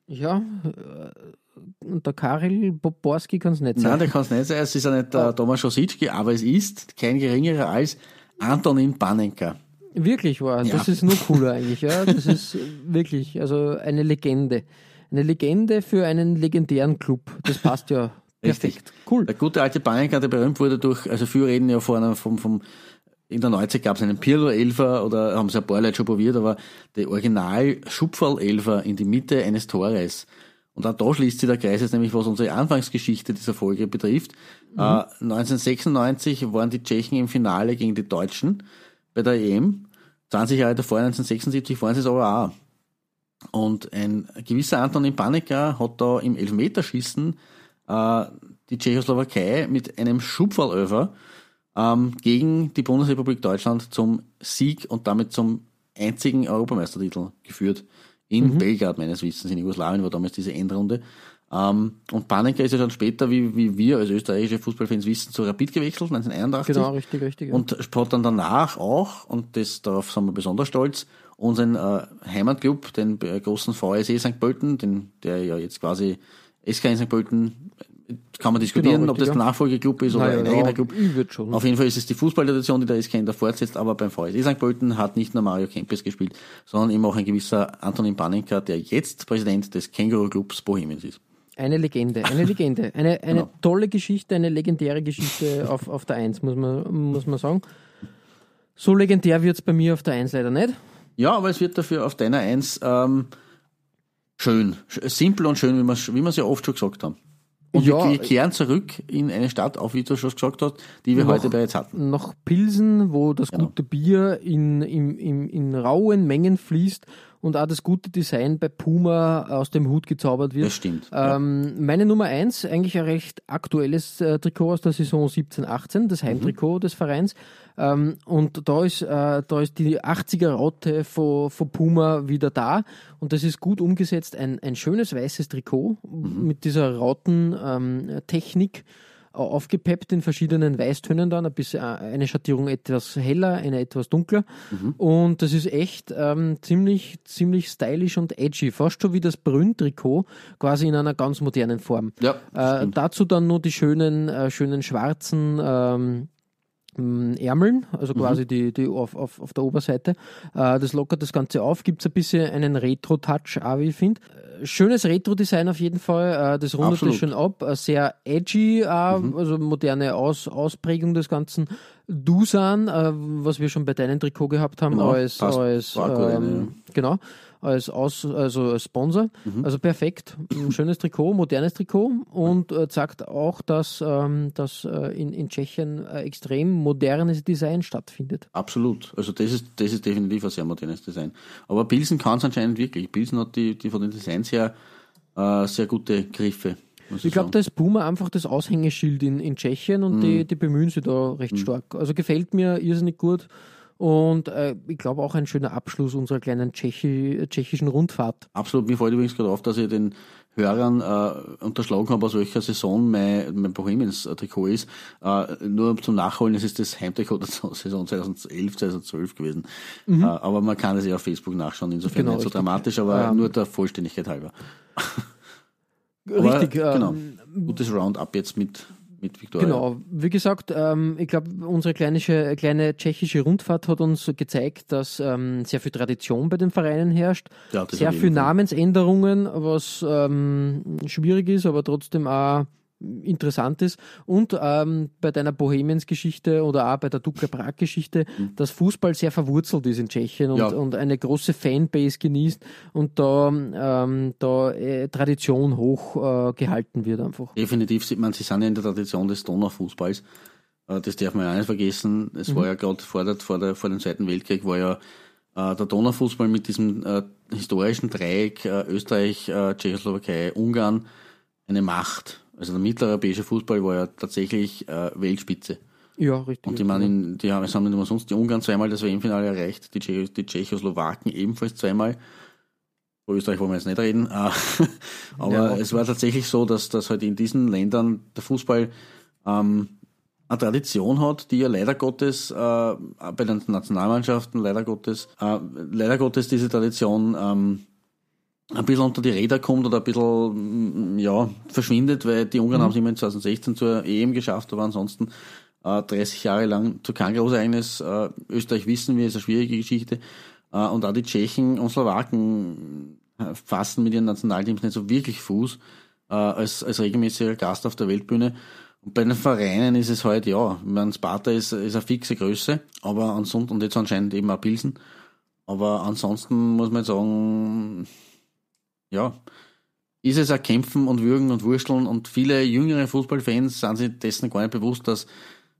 ja. äh, Und der Karel Poporski kann es nicht Nein, sein. der kann es nicht sein. Es ist ja nicht der Thomas Schositschki, aber es ist kein geringerer als Antonin Panenka. Wirklich wahr. Ja. Das ist nur cooler eigentlich. Ja, das ist wirklich also eine Legende. Eine Legende für einen legendären Club. Das passt ja Richtig. perfekt. Cool. Der gute alte Panenka, der berühmt wurde durch, also viele reden ja vorne vom, vom in der Neuzeit gab es einen Pirlo-Elfer oder haben sie ein paar Leute schon probiert, aber der original Schupferl-Elfer in die Mitte eines Tores. Und auch da schließt sich der Kreis jetzt nämlich, was unsere Anfangsgeschichte dieser Folge betrifft. Äh, 1996 waren die Tschechen im Finale gegen die Deutschen bei der EM. 20 Jahre davor, 1976, waren sie es aber auch. Und ein gewisser Antonin Panika hat da im Elfmeterschießen äh, die Tschechoslowakei mit einem Schupferlöfer ähm, gegen die Bundesrepublik Deutschland zum Sieg und damit zum einzigen Europameistertitel geführt. In Belgrad, meines Wissens, in Jugoslawien war damals diese Endrunde. Ähm, und Panika ist ja dann später, wie, wie wir als österreichische Fußballfans wissen, zu Rapid gewechselt, 1981. Genau, richtig, richtig. ja. Und hat dann danach auch, und das, darauf sind wir besonders stolz, unseren äh, Heimatclub, den äh, großen VSE St. Pölten, den, der ja jetzt quasi SK in St. Pölten, kann man diskutieren, Genau, ob das der. Nachfolgeclub ist oder Naja, ein eigener Club. Auf jeden Fall ist es die Fußballtradition, die der SK der fortsetzt, aber beim VSE St. Pölten hat nicht nur Mario Kempes gespielt, sondern eben auch ein gewisser Antonin Panenka, der jetzt Präsident des Känguru-Clubs Bohemians ist. Eine Legende, eine Legende. Eine, eine Genau. tolle Geschichte, eine legendäre Geschichte auf, auf der Eins, muss man, muss man sagen. So legendär wird's bei mir auf der Eins leider nicht. Ja, aber es wird dafür auf deiner Eins ähm, schön. Sch- Simpel und schön, wie wir es ja oft schon gesagt haben. Und Ja, wir, wir kehren zurück in eine Stadt, auch wie du schon gesagt hast, die wir Noch- heute bereits hatten. Nach Pilsen, wo das Genau. gute Bier in, in, in, in rauen Mengen fließt und auch das gute Design bei Puma aus dem Hut gezaubert wird. Das stimmt. ja. Ähm, meine Nummer eins, eigentlich ein recht aktuelles äh, Trikot aus der Saison 17-18, das Heimtrikot des Vereins. Ähm, und da ist, äh, da ist die 80er Raute von, von Puma wieder da und das ist gut umgesetzt. Ein, ein schönes weißes Trikot mit dieser Rautentechnik. aufgepeppt in verschiedenen Weißtönen dann, ein bisschen, äh, eine Schattierung etwas heller, eine etwas dunkler. Und das ist echt ähm, ziemlich, ziemlich stylisch und edgy, fast schon wie das Brünn-Trikot, quasi in einer ganz modernen Form. Ja, Äh, dazu dann nur die schönen, äh, schönen schwarzen ähm, Ärmeln, also Mhm. quasi die, die auf, auf, auf der Oberseite. Äh, das lockert das Ganze auf, gibt es ein bisschen einen Retro-Touch, auch wie ich finde. Äh, Schönes Retro-Design auf jeden Fall, äh, das rundet Absolut. das schön ab, sehr edgy, Mhm. also moderne Aus, Ausprägung des Ganzen. Dusan, was wir schon bei deinem Trikot gehabt haben, Genau, als, als ähm, genau, als, Aus, also als Sponsor. Mhm. Also perfekt. Ein schönes Trikot, modernes Trikot und äh, zeigt auch, dass, ähm, dass äh, in, in Tschechien äh, extrem modernes Design stattfindet. Absolut. Also das ist, das ist definitiv ein sehr modernes Design. Aber Pilsen kann es anscheinend wirklich. Pilsen hat die, die von den Designs her äh, sehr gute Griffe. muss Ich glaube, da ist Puma einfach das Aushängeschild in, in Tschechien und die, Mhm. die bemühen sich da recht stark. Also gefällt mir irrsinnig gut. Und äh, ich glaube auch ein schöner Abschluss unserer kleinen Tschechi, tschechischen Rundfahrt. Absolut. Mir fällt übrigens gerade auf, dass ich den Hörern äh, unterschlagen habe, aus welcher Saison mein, mein Bohemians-Trikot ist. Äh, nur zum Nachholen, es ist das Heimtrikot der Saison 2011, 2012 gewesen. Äh, aber man kann es ja auf Facebook nachschauen, insofern Mhm. Genau, nicht so richtig. dramatisch, aber Ähm, nur der Vollständigkeit halber. Aber, Richtig, genau. ähm, Gutes Roundup jetzt mit, mit Victoria. Genau, wie gesagt, ähm, ich glaube, unsere kleine, kleine tschechische Rundfahrt hat uns gezeigt, dass ähm, sehr viel Tradition bei den Vereinen herrscht, Ja, sehr viel. Namensänderungen, was ähm, schwierig ist, aber trotzdem auch interessant ist. Und ähm, bei deiner Bohemians-Geschichte oder auch bei der Dukla Prag-Geschichte, dass Fußball sehr verwurzelt ist in Tschechien und, Ja. und eine große Fanbase genießt und da, ähm, da äh, Tradition hoch äh, gehalten wird einfach. Definitiv sieht man, sie sind ja in der Tradition des Donaufußballs. Äh, Das darf man ja auch nicht vergessen. Es war ja gerade vor, der, vor, der, vor dem Zweiten Weltkrieg war ja äh, der Donaufußball mit diesem äh, historischen Dreieck äh, Österreich, Tschechoslowakei, Ungarn eine Macht. Also der mitteleuropäische Fußball war ja tatsächlich äh, Weltspitze. Ja, richtig. Und meine, in- die haben, es haben nicht umsonst die Ungarn zweimal das WM-Finale erreicht, die, Tschecho, die Tschechoslowaken ebenfalls zweimal. Über Österreich wollen wir jetzt nicht reden. äh, Aber Ja. es war tatsächlich so, dass, dass halt in diesen Ländern der Fußball ähm, eine Tradition hat, die ja leider Gottes äh, bei den Nationalmannschaften leider Gottes äh, leider Gottes diese Tradition ähm, ein bisschen unter die Räder kommt oder ein bisschen mm, ja, verschwindet, weil die Ungarn haben es immerhin 2016 zur EM geschafft, aber ansonsten äh, 30 Jahre lang zu kein Großereignis. Äh, Österreich wissen wir, ist eine schwierige Geschichte. Äh, und auch die Tschechen und Slowaken äh, fassen mit ihren Nationalteams nicht so wirklich Fuß äh, als, als regelmäßiger Gast auf der Weltbühne. Und bei den Vereinen ist es halt, ja, ich meine, Sparta ist, ist eine fixe Größe, aber ansonsten, und jetzt anscheinend eben auch Pilsen. Aber ansonsten muss man sagen, ja, ist es ein Kämpfen und Würgen und Wursteln und viele jüngere Fußballfans sind sich dessen gar nicht bewusst, dass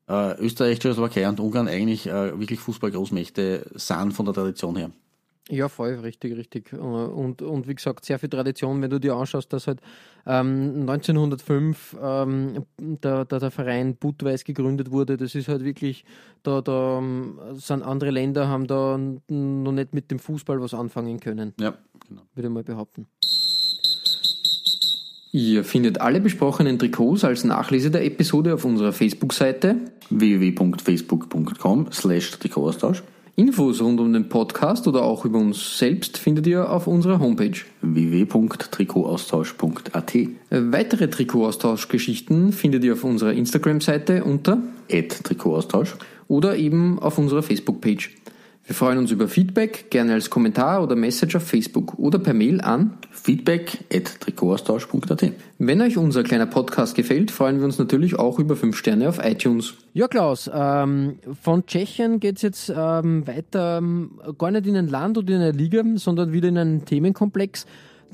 äh, Österreich, Tschechoslowakei und Ungarn eigentlich äh, wirklich Fußballgroßmächte sind von der Tradition her. Ja, voll, richtig, richtig. Äh, Und, und wie gesagt, sehr viel Tradition, wenn du dir anschaust, dass halt ähm, 1905 ähm, der, der, der Verein Budweis gegründet wurde, das ist halt wirklich, da, da ähm, sind andere Länder, haben da noch nicht mit dem Fußball was anfangen können, Ja, genau. würde ich mal behaupten. Ihr findet alle besprochenen Trikots als Nachlese der Episode auf unserer Facebook-Seite. www.facebook.com slash Trikotaustausch Infos rund um den Podcast oder auch über uns selbst findet ihr auf unserer Homepage. www.trikotaustausch.at Äh, Weitere Trikotaustauschgeschichten findet ihr auf unserer Instagram-Seite unter Trikotaustausch oder eben auf unserer Facebook-Page. Wir freuen uns über Feedback, gerne als Kommentar oder Message auf Facebook oder per Mail an. feedback at Trikotaustausch.at Wenn euch unser kleiner Podcast gefällt, freuen wir uns natürlich auch über 5 Sterne auf iTunes. Ja, Klaus, ähm, von Tschechien geht es jetzt ähm, weiter, ähm, gar nicht in ein Land oder in eine Liga, sondern wieder in einen Themenkomplex,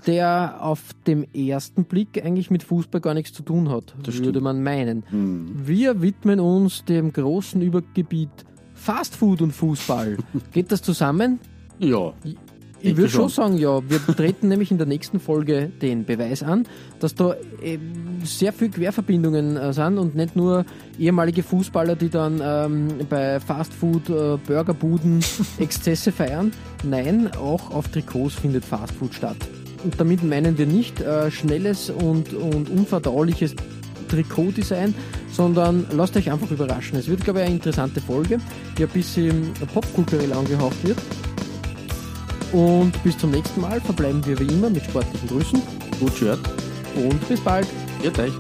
der auf dem ersten Blick eigentlich mit Fußball gar nichts zu tun hat, würde man meinen. Wir widmen uns dem großen Übergebiet Fastfood und Fußball. Geht das zusammen? Ja, Ich würde schon sagen, ja. Wir treten nämlich in der nächsten Folge den Beweis an, dass da äh, sehr viel Querverbindungen äh, sind und nicht nur ehemalige Fußballer, die dann ähm, bei Fastfood, äh, Burgerbuden Exzesse feiern. Nein, auch auf Trikots findet Fastfood statt. Und damit meinen wir nicht äh, schnelles und, und unverdauliches Trikotdesign, sondern lasst euch einfach überraschen. Es wird, glaube ich, eine interessante Folge, die ein bisschen popkulturell angehaucht wird. Und bis zum nächsten Mal verbleiben wir wie immer mit sportlichen Grüßen Gut gehört. und bis bald. Ihr euch.